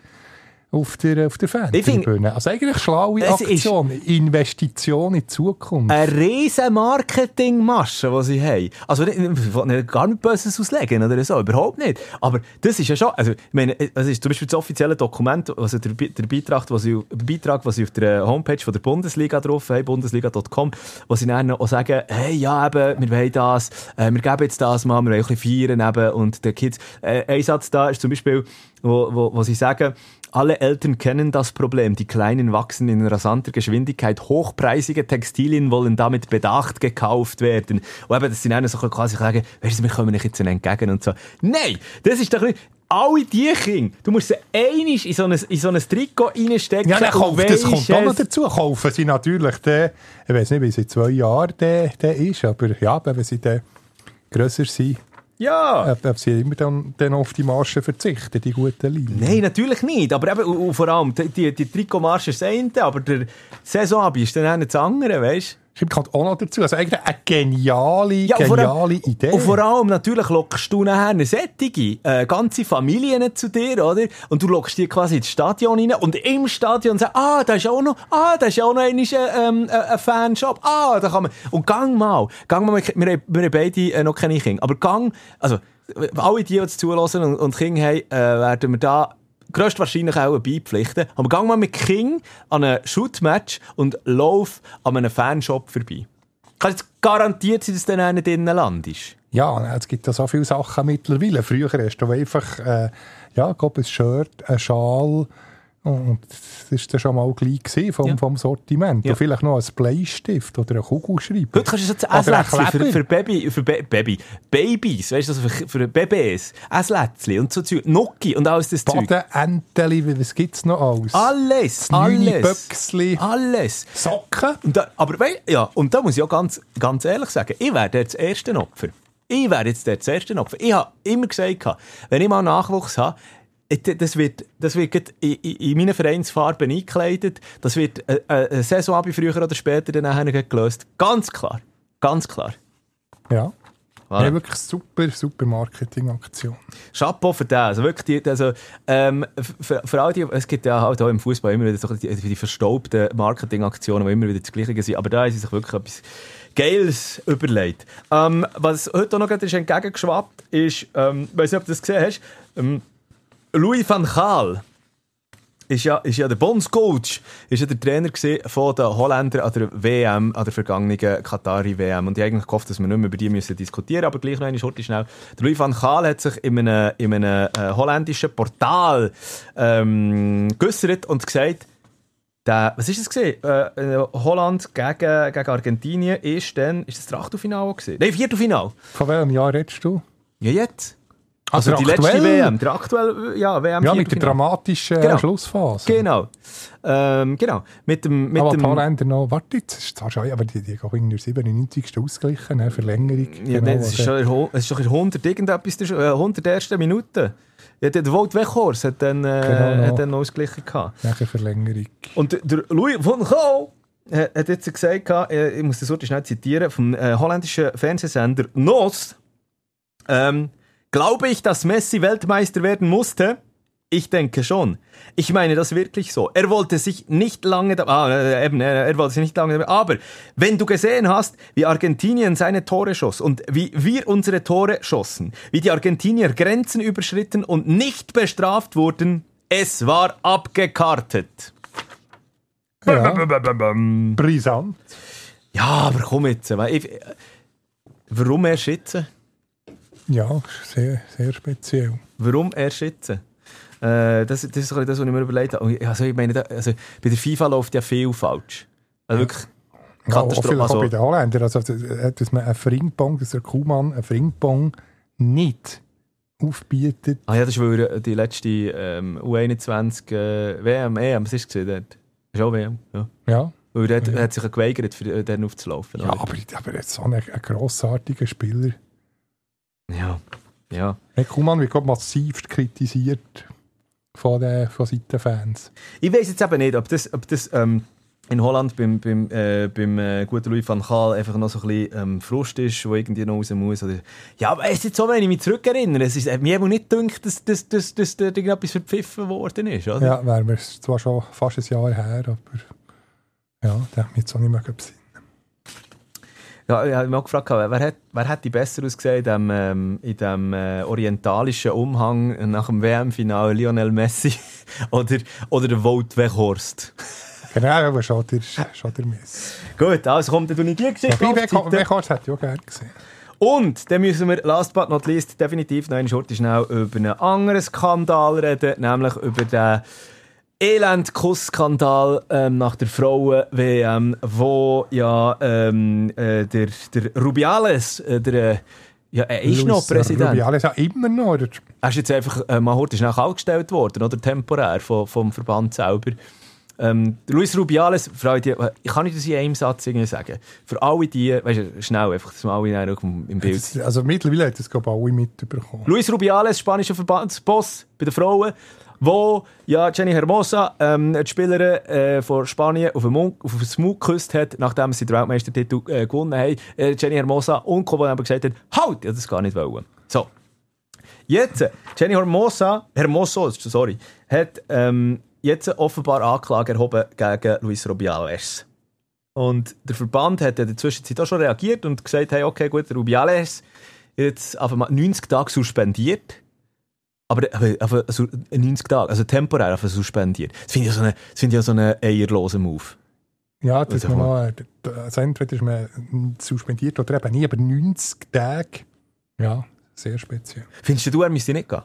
auf der, auf der Fantribüne. Also eigentlich schlaue Aktion, Investition in die Zukunft. eine riesen Marketingmasche, die sie haben. Also ich will gar nicht Böses auslegen oder so, überhaupt nicht. Aber das ist ja schon, also ich meine, das ist zum Beispiel das offizielle Dokument, also der, der Beitrag, was sie, Beitrag, was sie auf der Homepage von der Bundesliga drauf haben, bundesliga.com, wo sie dann auch sagen, hey, ja eben, wir wollen das, äh, wir geben jetzt das mal, wir wollen ein bisschen feiern eben und der Kids, äh, ein Satz da ist zum Beispiel, wo, wo, wo sie sagen, alle Eltern kennen das Problem. Die Kleinen wachsen in rasanter Geschwindigkeit. Hochpreisige Textilien wollen damit bedacht gekauft werden. Und eben, dass sie dann so quasi sagen, weißt du, wir kommen nicht jetzt entgegen und so. Nein! Das ist doch nicht... Alle die Kinder, du musst sie einig in so ein, in so ein Trikot reinstecken. Ja, dann kauft, das kommt auch noch dazu. Kaufen sie natürlich den, ich weiß nicht, wie sie zwei Jahre der, der ist, aber ja, wenn sie dann grösser sind, Ja! ob, ob sie immer dann, dann auf die Marge verzichten, die guten Linien. Nein, natürlich nicht. Aber eben, und, und vor allem, die, die, die Trikotmarsch ist das eine, aber der Saisonabend ist dann auch das andere, weißt du? Stimmt, kommt auch noch dazu. Also eigentlich eine geniale, Ja, vor allem- geniale Idee. Und vor allem natürlich lockst du nachher eine sättige, äh, ganze Familien zu dir, oder? Und du lockst die quasi ins Stadion rein und im Stadion sagst, ah, da ist auch noch, ah, da ist auch noch ein, ähm, äh, ein Fanshop, ah, da kann man, und gang mal, gang mal, wir, wir, wir haben beide äh, noch keine Kinder, aber gang, also, alle die, die jetzt zulassen und, und Kinder haben, äh, werden wir da grösstwahrscheinlich auch beipflichten. Aber gang mal mit King an ein Shootmatch und lauf an einem Fanshop vorbei. Kann jetzt garantiert sein, dass du dann drinnen landest. Ja, es gibt ja so viele Sachen mittlerweile. Früher hast du einfach äh, ja, ein Shirt, ein Schal und das war dann schon mal gleich vom, ja. vom Sortiment. Ja. Und vielleicht noch ein Bleistift oder ein Kugelschreiber. Heute kannst du jetzt ein Lätzchen für, für, Baby, für Be Baby. Babys, weißt du, also für, für Babys. Ein Lätzchen und so Zeug. Noki und alles das Baden, Zeug. Baden, was gibt es noch alles? Alles, das alles. Böckchen, alles. Socken. Und da, aber ja, und da muss ich auch ganz, ganz ehrlich sagen, ich wäre das erste Opfer. Ich wäre jetzt der erste Opfer. Ich habe immer gesagt, wenn ich mal Nachwuchs habe, das wird, das wird in, in, in meinen Vereinsfarben eingekleidet. Das wird äh, äh, eine Saison früher oder später dann gelöst. Ganz klar. Ganz klar. Ja. Voilà. Ja, wirklich super, super Marketingaktion. Chapeau für das. Also wirklich, die, also, ähm, für, für all die, es gibt ja halt auch im Fußball immer wieder so die, die verstaubten Marketingaktionen, die immer wieder das Gleiche sind. Aber da haben sie sich wirklich etwas Geiles überlegt. Ähm, was heute auch noch gerade ist entgegengeschwappt ist, ähm, ich weiß nicht, ob du das gesehen hast, ähm, Louis van Gaal ist ja, ist ja der Bondscoach, ist ja der Trainer von den Holländern an der WM, an der vergangenen Katari-WM. Und ich hab eigentlich gehofft, dass wir nicht mehr über die müssen diskutieren aber gleich noch einmal kurz schnell. Der Louis van Gaal hat sich in einem, in einem äh, holländischen Portal ähm, geäussert und gesagt, der, was ist das gesehen? Äh, äh, Holland gegen, gegen Argentinien ist dann, ist das das Achtelfinale gewesen? Nein, Viertelfinale. Von welchem Jahr redest du? Ja, jetzt. Also, der die letzte aktuell? WM, der aktuelle, ja, WM Ja, mit der dramatischen Genau. Schlussphase. Genau. Ähm, genau. Mit dem, mit aber dem, Holländer noch, warte, jetzt ist zwar schon, aber die, die haben in der 97. ausgeglichen, ne, Verlängerung. ja, genau, das ist schon, es ist doch in 100 irgendetwas, der- äh, 100 erste Minute. Ja, der Wout Weghorst hat dann, äh, Genau, hat dann noch ausgeglichen gehabt. Nachher Verlängerung. Und der- der Louis van Gaal hat jetzt gesagt, äh, ich muss das so schnell zitieren, vom äh, holländischen Fernsehsender NOS. Ähm, glaube ich, dass Messi Weltmeister werden musste? Ich denke schon. Ich meine das wirklich so. Er wollte sich nicht lange, ah, äh, eben, äh, er wollte sich nicht lange, aber wenn du gesehen hast, wie Argentinien seine Tore schoss und wie wir unsere Tore schossen, wie die Argentinier Grenzen überschritten und nicht bestraft wurden, es war abgekartet. Ja, brisant. Ja, aber komm jetzt. Ich, warum erst jetzt? Ja, sehr, sehr speziell. Warum erst jetzt? Äh, das, das ist das, was ich mir überlegt habe. Also, ich meine, da, also, bei der FIFA läuft ja viel falsch. Also wirklich Ja, auch Katastrophe. vielleicht auch Also, bei den Holländern. Also, dass man einen Fringpong, dass der Kuhmann einen Fringpong nicht aufbietet. Ah ja, das er die letzte ähm, U21 äh, WM, EM, was ist es gesehen dort? Das ist auch WM, ja. Ja, Weil er hat, Ja. hat sich ja geweigert, für äh, den aufzulaufen. ja aber, aber er ist so ein, ein grossartiger Spieler. Ja. ja. Hey, Kuman wird gerade massiv kritisiert von, den, von Seiten Fans. Ich weiß jetzt eben nicht, ob das, ob das ähm, in Holland beim, beim, äh, beim äh, guten Louis van Gaal einfach noch so ein bisschen ähm, Frust ist, wo irgendwie noch raus muss. Oder ja, aber es ist jetzt so, wenn ich mich zurückerinnere, es ist mir eben nicht gedacht, dass, dass, dass, dass da irgendetwas verpfiffen worden ist. Oder? Ja, wäre mir zwar schon fast ein Jahr her, aber ja, der hat mich jetzt auch nicht mehr besinnen. Ja, ich habe mich auch gefragt, wer hat, wer hätte besser ausgesehen in dem, ähm, in dem äh, orientalischen Umhang nach dem WM-Finale Lionel Messi oder, oder der Wout Weghorst? Genau, aber schon der, schon der Mess. Gut, also kommt dann die Geschichte Wobei, die. Weghorst hätte ich auch gerne gesehen. Und dann müssen wir, last but not least, definitiv noch eine Schurte schnell über einen anderen Skandal reden, nämlich über den Elend-Kuss-Skandal ähm, nach der Frauen-WM, wo ja ähm, äh, der, der Rubiales, äh, der, äh, ja, er ist noch Luis Präsident. Rubiales ja immer noch. Oder? Er ist jetzt einfach äh, mal heute schnell kaltgestellt worden, oder temporär vom, vom Verband selber. Ähm, Luis Rubiales, äh, ich kann nicht das in einem Satz irgendwie sagen. Für alle die, weißt du, schnell einfach, dass wir alle im Bild Das- Also mittlerweile hat das glaube ich alle mitbekommen. Luis Rubiales, spanischer Verbandsboss bei den Frauen, wo ja Jenny Hermosa, ähm, die Spielerin äh, von Spanien, auf den, Mund, auf den Mund geküsst hat, nachdem sie den Weltmeistertitel äh, gewonnen haben. Äh, Jenny Hermosa und Co. haben gesagt, halt, ich hab das gar nicht wollen. So. Jetzt, Jenny Hermosa, Hermoso, sorry, hat ähm, jetzt offenbar Anklage erhoben gegen Luis Rubiales. Und der Verband hat in der Zwischenzeit auch schon reagiert und gesagt, hey, okay, gut, Rubiales jetzt einfach mal 90 Tage suspendiert. Aber aber also 90 Tage, also temporär einfach suspendiert. Das finde ich ja so eine- das ich so einen eierlosen Move. Ja, man noch, äh, also entweder ist man suspendiert oder eben nie, aber 90 Tage, ja, sehr speziell. Findest du, er müsste nicht gehen?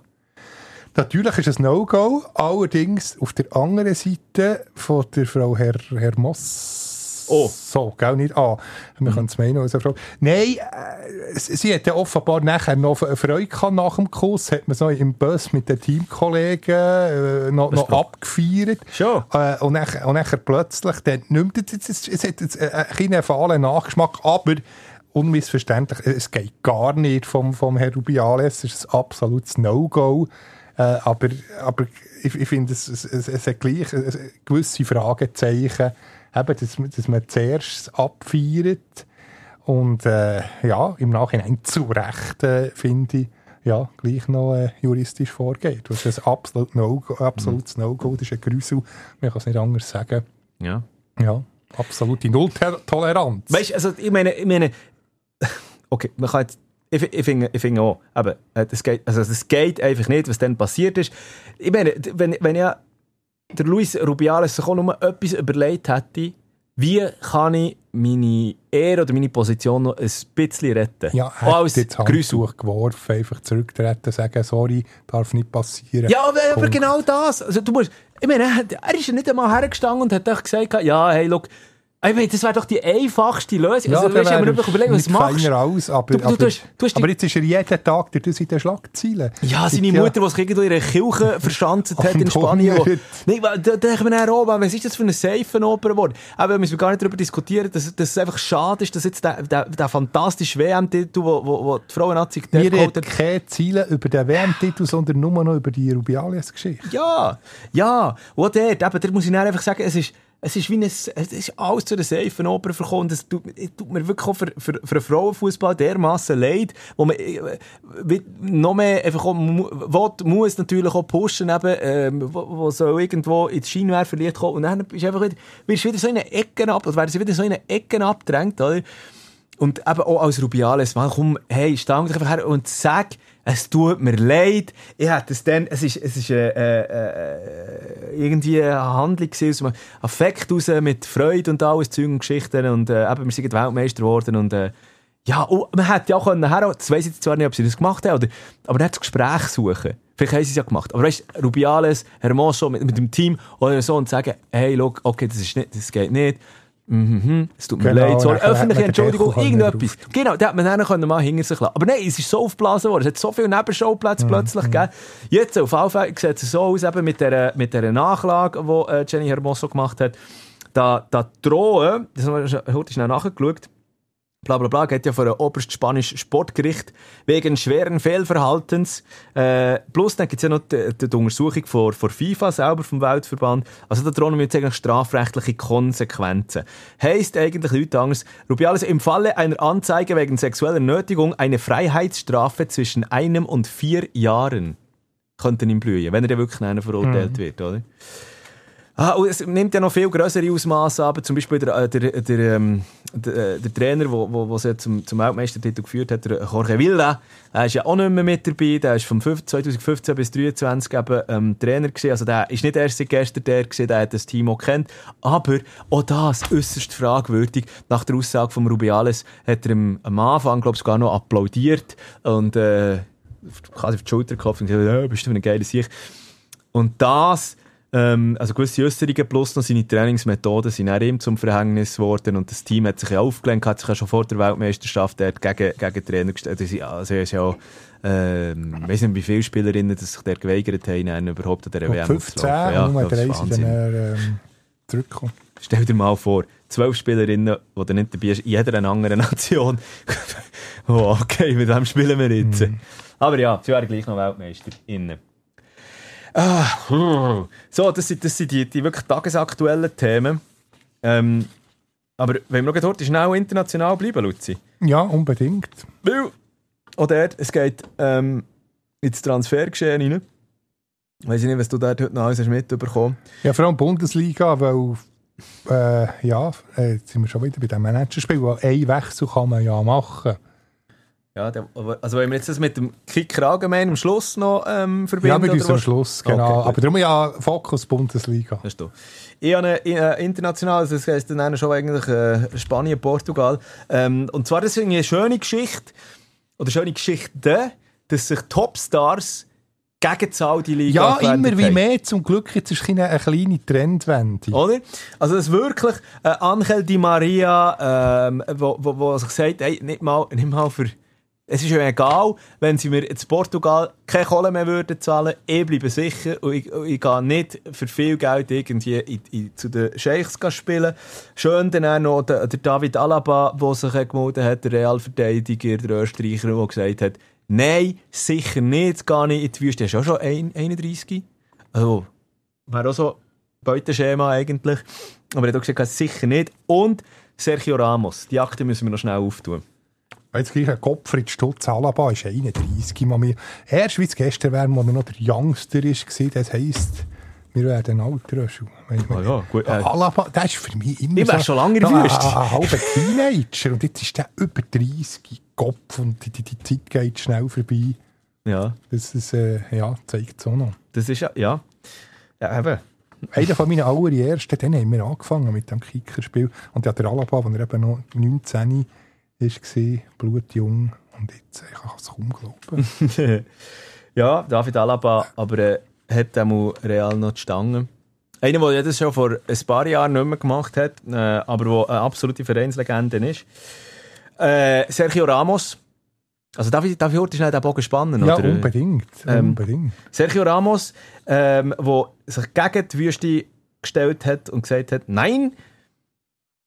Natürlich ist es No-Go, allerdings auf der anderen Seite von der Frau Herr, Herr Moss. Oh. So, gell, nicht an. Wir können es meinen, eine Frau. Nein, äh, sie hat ja offenbar nachher noch Freude gehabt nach dem Kurs, hat man so im Bus mit den Teamkollegen äh, noch, noch abgefeiert. Schon. Äh, und, dann, und dann plötzlich, dann nimmt es, es, es, hat jetzt einen kleinen fahlen Nachgeschmack, aber unmissverständlich, es geht gar nicht vom, vom Herrn Rubiales, es ist ein absolutes No-Go. Äh, aber, aber ich, ich finde, es, es, es, es hat gleich äh, gewisse Fragezeichen, eben, dass, man- dass man zuerst abfeiert und äh, ja, im Nachhinein zu Recht, äh, finde ich, ja, gleich noch äh, juristisch vorgeht. Das ist ein absolut no absolutes No-Go, das ist ein Grüssel, man kann es nicht anders sagen. Ja. Ja, absolute Null-Toleranz. Weißt du, also ich meine, ich meine, okay, man kann jetzt, ich, ich finde ich finde auch, aber äh, das geht, also das geht einfach nicht, was dann passiert ist. Ich meine, wenn, wenn ja der Luis Rubiales sich auch nur etwas überlegt hätte, wie kann ich meine Ehre oder meine Position noch ein bisschen retten? Ja, er hat jetzt. Handtuch geworfen, einfach zurücktreten, sagen, sorry, darf nicht passieren. Ja, aber, aber genau das. Also, du musst, ich meine, er, ist ja nicht einmal hergestanden und hat gesagt, ja, hey, look, ich meine, das wäre doch die einfachste Lösung. also, der weißt, du, man wirklich überlegt, was machst aus, aber, Du- du tust- du hast die- aber jetzt ist er jeden Tag durch das in den Schlagzeilen. Ja, seine Ja. Mutter, die sich irgendwo in einer Kirche verschanzt hat in Spanien. Wo, da denke ich mir dann auch, was ist das für eine Seifenoper geworden? Aber wir müssen gar nicht darüber diskutieren, dass, dass es einfach schade ist, dass jetzt der, der, der fantastische WM-Titel, wo, wo, wo die Frauen-Nazi Wir geholt hat, keine Ziele über den WM-Titel, sondern nur noch über die Rubiales-Geschichte. Ja, ja. Und dort, eben, da muss ich dann einfach sagen, es ist, es ist wie ein, es ist alles zu einer Seifenoper verkommen. Das tut, tut mir wirklich auch für, für, für den Frauenfußball dermaßen leid, wo man äh, wie- noch mehr einfach auch, will, muss natürlich auch pushen, eben, ähm, wo, wo so irgendwo ins Scheinwerfer verliert kommen. Und dann bist du einfach wieder, wirst wieder so in eine Ecke ab, oder werden sie wieder so in eine Ecke abgedrängt, oder? Und eben auch als Rubiales, man, komm, hey, dich einfach her und sag, es tut mir leid. Ich hätte es dann, es ist, es ist äh, äh, äh, irgendwie eine Handlung gewesen, aus einem Affekt raus mit Freude und alles, Zeug und Geschichten und äh, eben, wir sind Weltmeister geworden und äh, ja, oh, man hätte ja auch können, her, das weiss ich jetzt zwar nicht, ob sie das gemacht haben, oder, aber dann das Gespräch suchen. Vielleicht haben sie es ja gemacht. Aber weißt Rubiales, Hermoso mit, mit dem Team oder so und sagen, hey, look, okay, das, ist nicht, das geht nicht. Mhm, es tut mir Genau, leid, sorry, öffentliche Entschuldigung, Deckel irgendetwas. Genau, da hat man dann können mal hinter sich lassen. Aber nein, es ist so aufgeblasen worden, es hat so viele Nebenschauplätze plötzlich gegeben. Jetzt auf jeden Fall sieht es so aus, eben mit dieser mit der Nachlage, die äh, Jenny Hermoso gemacht hat. Da, da drohen, das haben wir heute schnell nachgeschaut, bla bla bla, geht ja vor ein oberstes spanisches Sportgericht wegen schweren Fehlverhaltens. Äh, plus dann gibt es ja noch die, die, Untersuchung vor, vor FIFA selber, vom Weltverband. Also da drohen wir jetzt eigentlich strafrechtliche Konsequenzen. Heißt eigentlich nichts anderes. Rubiales, im Falle einer Anzeige wegen sexueller Nötigung eine Freiheitsstrafe zwischen einem und vier Jahren könnten ihm blühen, wenn er dann wirklich einer verurteilt wird, oder? Ah, es nimmt ja noch viel größere Ausmaße ab. Zum Beispiel der, äh, der, der, ähm, der, äh, der Trainer, der wo, zum, zum Weltmeistertitel geführt hat, der Jorge Vilda, er ist ja auch nicht mehr mit dabei. Der ist von 2015 bis 2023 eben ähm, Trainer gewesen. Also der ist nicht erst seit gestern der gewesen, der hat das Team auch kennt. Aber auch das äußerst fragwürdig. Nach der Aussage von Rubiales hat er am, Anfang, glaube ich, sogar noch applaudiert und äh, quasi auf die Schulter geklopft und gesagt, ja, bist du für eine geile Sicht. Und das ähm, also gewisse Äußerungen plus noch seine Trainingsmethoden sind auch ihm zum Verhängnis geworden und das Team hat sich ja aufgelenkt, hat sich ja schon vor der Weltmeisterschaft dort gegen, gegen Trainer gestellt. Also, also er ist ja auch, ähm, ich weiß nicht, wie viele Spielerinnen das sich dort geweigert haben, überhaupt an Und WM 15, aufzulaufen. ja, nur das ist drei sind Wahnsinn. dann ähm, zurückgekommen. Stell dir mal vor, zwölf Spielerinnen, die dann nicht dabei in jeder anderen Nation. oh, okay, mit dem spielen wir jetzt. Aber ja, sie wären gleich noch Weltmeister. Innen. Ah, so, das sind, das sind die, die wirklich tagesaktuellen Themen. Ähm, aber wenn wir heute schnell international bleiben, Luzi. Ja, unbedingt. Weil, auch dort, es geht ähm, ins Transfergeschehen rein. Weiß ich nicht, was du dort heute noch alles hast mitbekommen Ja, vor allem Bundesliga, weil äh, ja, äh, jetzt sind wir schon wieder bei dem Managerspiel, weil ein Wechsel kann man ja machen. Ja, der, also wenn wir jetzt das mit dem Kicker allgemein am Schluss noch ähm, verbinden? Ja, mit oder uns am was? Schluss, genau. gut. Aber darum ja Fokus Bundesliga. Das ist. Ich habe eine, international, das heisst dann schon eigentlich äh, Spanien, Portugal. Ähm, und zwar das ist eine schöne Geschichte, oder schöne Geschichte, dass sich Topstars gegen die Saudi-Liga Ja, immer wie mehr. Zum Glück jetzt ist eine, eine kleine Trendwende. Oder? Also, dass wirklich äh, Angel Di Maria, ähm, wo, wo, wo sich sagt, hey, nicht mal, nicht mal für. Es ist ja egal, wenn sie mir jetzt Portugal keine Kohle mehr würden zahlen, ich bleibe sicher und ich, ich gehe nicht für viel Geld irgendwie in, in, zu den Scheichs spielen. Schön dann auch noch der, der David Alaba, der sich gemeldet hat, der Realverteidiger, der Österreicher, der gesagt hat, nein, sicher nicht, gar nicht in die Wüste. Er ist auch schon ein- 31. Also, wäre auch so Beuteschema eigentlich. Aber er hat auch gesagt, sicher nicht. Und Sergio Ramos, die Akte müssen wir noch schnell auftun. Jetzt gleich ein Gottfried Stutz Alaba ist 31 mal mehr. Erst wie es gestern wäre, als er noch der Youngster war, das heisst, wir werden alter. Ah ja, gut, äh. Alaba, der ist für mich immer Ich so, schon lange in der Wüste. Ein halber Teenager und jetzt ist der über 30 Kopf und die, die, die Zeit geht schnell vorbei. Ja, Das ist, äh, ja, zeigt es auch noch. das ist ja, ja. Ja, eben. Einer von meinen allerersten, dann haben wir angefangen mit dem Kickerspiel. Und ja, der Alaba, als er eben noch 19 war, blutjung. Und jetzt, ich kann es kaum glauben. ja, David Alaba, aber äh, hat einmal real noch die Stange. Einer, der das schon vor ein paar Jahren nicht mehr gemacht hat, äh, aber der eine absolute Vereinslegende ist. Äh, Sergio Ramos. Also darf ich, darf ich heute schnell den Bogen spannen? Ja, oder? unbedingt. Ähm, unbedingt. Sergio Ramos, ähm, wo sich gegen die Wüste gestellt hat und gesagt hat, nein,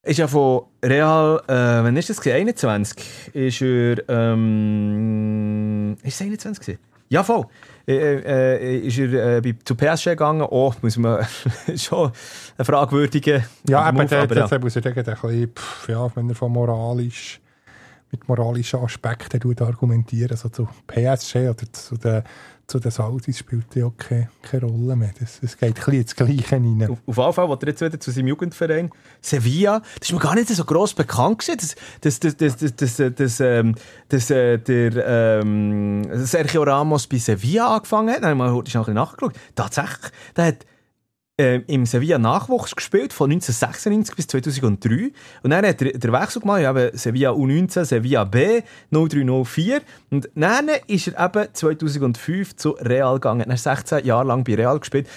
ist ja von Real, äh, wann ist das gewesen? 21? Ist er, ähm, ist es 21 gewesen? Ja, voll. Äh, äh, ist er äh, bei, zu PSG gegangen? Oh, muss man schon eine fragwürdige Ja, eben, der, aber ja. muss ich sagen, der ein bisschen, pff, ja, wenn er von moralisch, mit moralischen Aspekten tut argumentieren, also zu PSG oder zu den, zu den Saudis spielt ja auch keine, keine Rolle mehr. Das, das geht ein bisschen ins Gleiche rein. Auf, auf jeden Fall, wo er jetzt wieder zu seinem Jugendverein Sevilla, das ist mir gar nicht so gross bekannt dass, dass, dass, dass, dass, dass, dass, ähm, dass äh, der ähm, Sergio Ramos bei Sevilla angefangen hat. Dann habe ich mal nachgeschaut. Tatsächlich, der hat ähm, im Sevilla Nachwuchs gespielt, von 1996 bis 2003. Und dann hat er den Wechsel gemacht, ja, eben Sevilla U19, Sevilla B, 0304. Und dann ist er eben 2005 zu Real gegangen. Er hat 16 Jahre lang bei Real gespielt.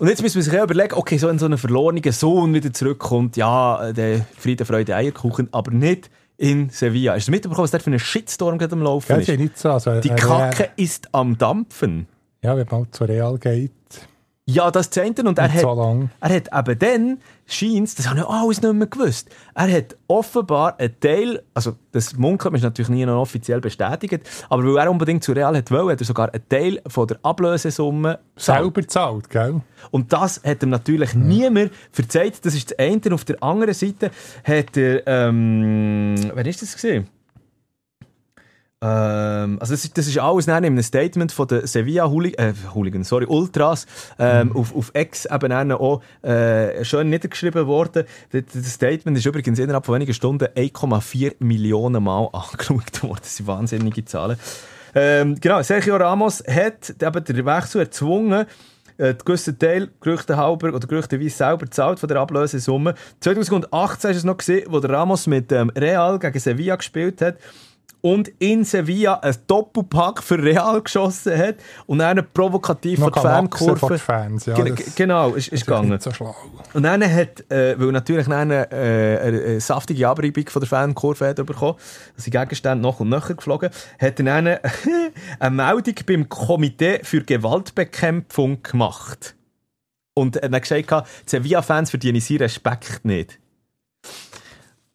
Und jetzt müssen wir sich ja überlegen, okay, so wenn so ein verlorener Sohn wieder zurückkommt, ja, der Friede, Freude, Eierkuchen, aber nicht in Sevilla. Hast du mitbekommen, was dort für ein Shitstorm gerade am Laufen Ja, ist? ist nicht so. Also, Die äh, Kacke ist am Dampfen. Ja, wenn man zu Real geht, Ja, das zehnte und er nicht hat, so er hat eben dann, scheint das habe ich alles nicht mehr gewusst, er hat offenbar einen Teil, also das Munkeln ist natürlich nie noch offiziell bestätigt, aber weil er unbedingt zu Real hat wollen, hat er sogar einen Teil von der Ablösesumme Selber zahlt, gell? Und das hat ihm natürlich niemand verzeiht. Das ist das eine. Auf der anderen Seite hat er, ähm, wer ist das gesehen? Ähm, also das ist, das ist alles in einem Statement von der Sevilla Hooli äh, Hooligans, sorry, Ultras ähm, auf, auf Ex eben auch äh, schön niedergeschrieben worden. Das, das Statement ist übrigens innerhalb von wenigen Stunden 1,4 Millionen Mal angeschaut worden. Das sind wahnsinnige Zahlen. Ähm, genau, Sergio Ramos hat eben den Wechsel erzwungen, äh, gewissen Teil, Gerüchte halber oder gerüchteweise selber zahlt von der Ablösesumme. 2018 ist es noch gesehen, wo der Ramos mit ähm, Real gegen Sevilla gespielt hat und in Sevilla ein Doppelpack für Real geschossen hat und dann provokativ Noch von der kann wachsen Fankurve. Fans, ja. Ge- genau, ist, ist ist gegangen. nicht so. Und dann hat, äh, weil natürlich dann, äh, eine, eine saftige Abreibung von der Fankurve hat bekommen, dass die Gegenstände noch und nöcher geflogen, hat er dann eine Meldung beim Komitee für Gewaltbekämpfung gemacht. Und er hat dann gesagt, die Sevilla-Fans verdienen seinen Respekt nicht.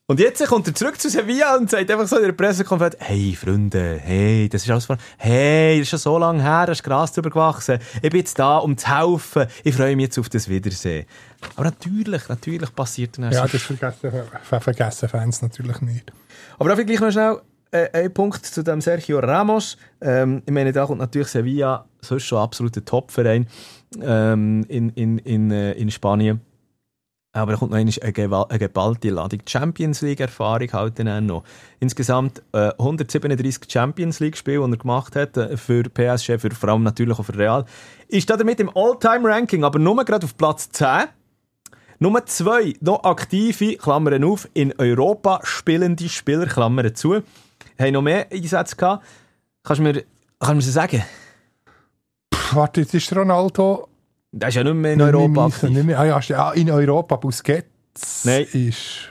Und jetzt kommt er zurück zu Sevilla und sagt einfach so in der Pressekonferenz, hey Freunde, hey, das ist alles von, hey, das ist schon so lange her, da ist Gras drüber gewachsen, ich bin jetzt da, um zu helfen, ich freue mich jetzt auf das Wiedersehen. Aber natürlich, natürlich passiert dann Ja, das vergessen, ver- vergessen Fans natürlich nicht. aber darf ich gleich noch schnell äh, einen Punkt zu dem Sergio Ramos. Ähm, ich meine, da kommt natürlich Sevilla, sonst schon absoluter Top-Verein ähm, in, in, in, äh, in Spanien. Aber da kommt noch eine, eine geballte Ladung Champions League-Erfahrung halt noch. Insgesamt äh, 137 Champions League-Spiele, die er gemacht hat äh, für PSG, für, vor allem natürlich auch für Real. Ist da damit im All-Time-Ranking, aber nur gerade auf Platz 10. Nummer zwei, noch aktive, Klammern auf, in Europa spielende Spieler, Klammern zu. Haben noch mehr Einsätze gehabt. Kannst du mir, kannst du mir sagen? Pff, warte, jetzt ist Ronaldo Der ist ja nicht mehr in nicht mehr Europa aktiv. nicht mehr, ah, ja, ja, in Europa. Busquets Nein. ist...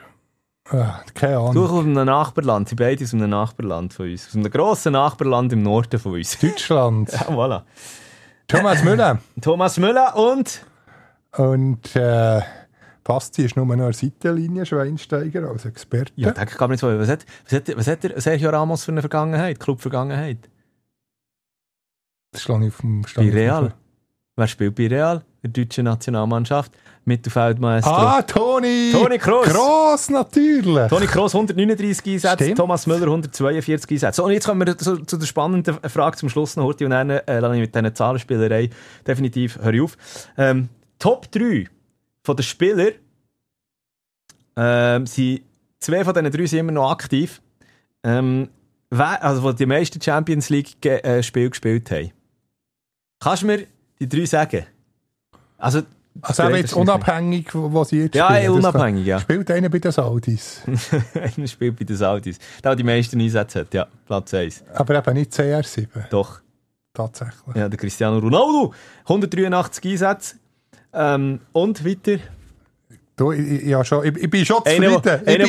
Ah, keine Ahnung. kommst aus einem Nachbarland, sie beide aus einem Nachbarland von uns. Aus einem grossen Nachbarland im Norden von uns. Deutschland. ja, voilà. Thomas Müller. Thomas Müller und... Und äh, Basti ist nur noch eine Seitenlinie Schweinsteiger als Experte. Ja, denke ich gar nicht so. Was hat, was hat, was hat der Sergio Ramos für eine Vergangenheit, Club-Vergangenheit? Das schlage ich auf dem Bei Stand. Real. Wer spielt bei Real? Der deutschen Nationalmannschaft. Mittelfeldmaestro. Ah, Toni! Toni Kroos. Kroos, natürlich! Toni Kroos 139 Einsätze, Stimmt. Thomas Müller 142 Einsätze. So, und jetzt kommen wir zu, zu der spannenden Frage zum Schluss noch heute und dann äh, lasse ich mit diesen Zahlenspielerei definitiv höre ich auf. Ähm, Top 3 von den Spielern ähm, sind zwei von diesen drei sind immer noch aktiv. Ähm, wer, also die die meisten Champions League ge äh, Spiele gespielt haben. Kannst du mir die drei sagen? Also, Also eben jetzt unabhängig, wo sie jetzt Ja, spielen. ja, unabhängig, ja. Spielt einer bei den Saudis. Einer spielt bei den Saudis. Der die meisten Einsätze hat, ja. Platz 1. Aber eben nicht CR7. Doch. Tatsächlich. Ja, der Cristiano Ronaldo. 183 Einsätze. Ähm, und weiter. Du, ich, ich, ja, schon, ich, ich bin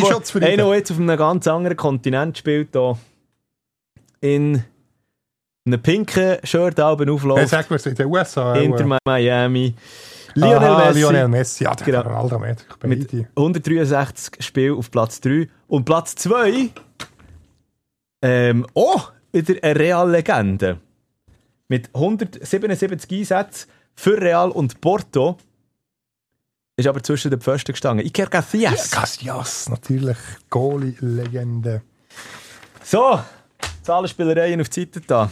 der- schon zufrieden. einer, der jetzt auf einem ganz anderen Kontinent spielt, hier in einem pinken Shirt oben ja, aufläuft. sag mir in den USA. Inter Miami. Lionel Aha, Messi. Lionel Messi. Ja, der Genau. Ronaldo Mit beide. 163 Spielen auf Platz 3. Und Platz 2, ähm, oh, wieder eine Real-Legende. Mit 177 Einsätzen für Real und Porto. Ist aber zwischen den Pfosten gestanden. Iker Casillas. Casillas, natürlich. Goalie-Legende. So, Zahlenspielereien auf die Seite da.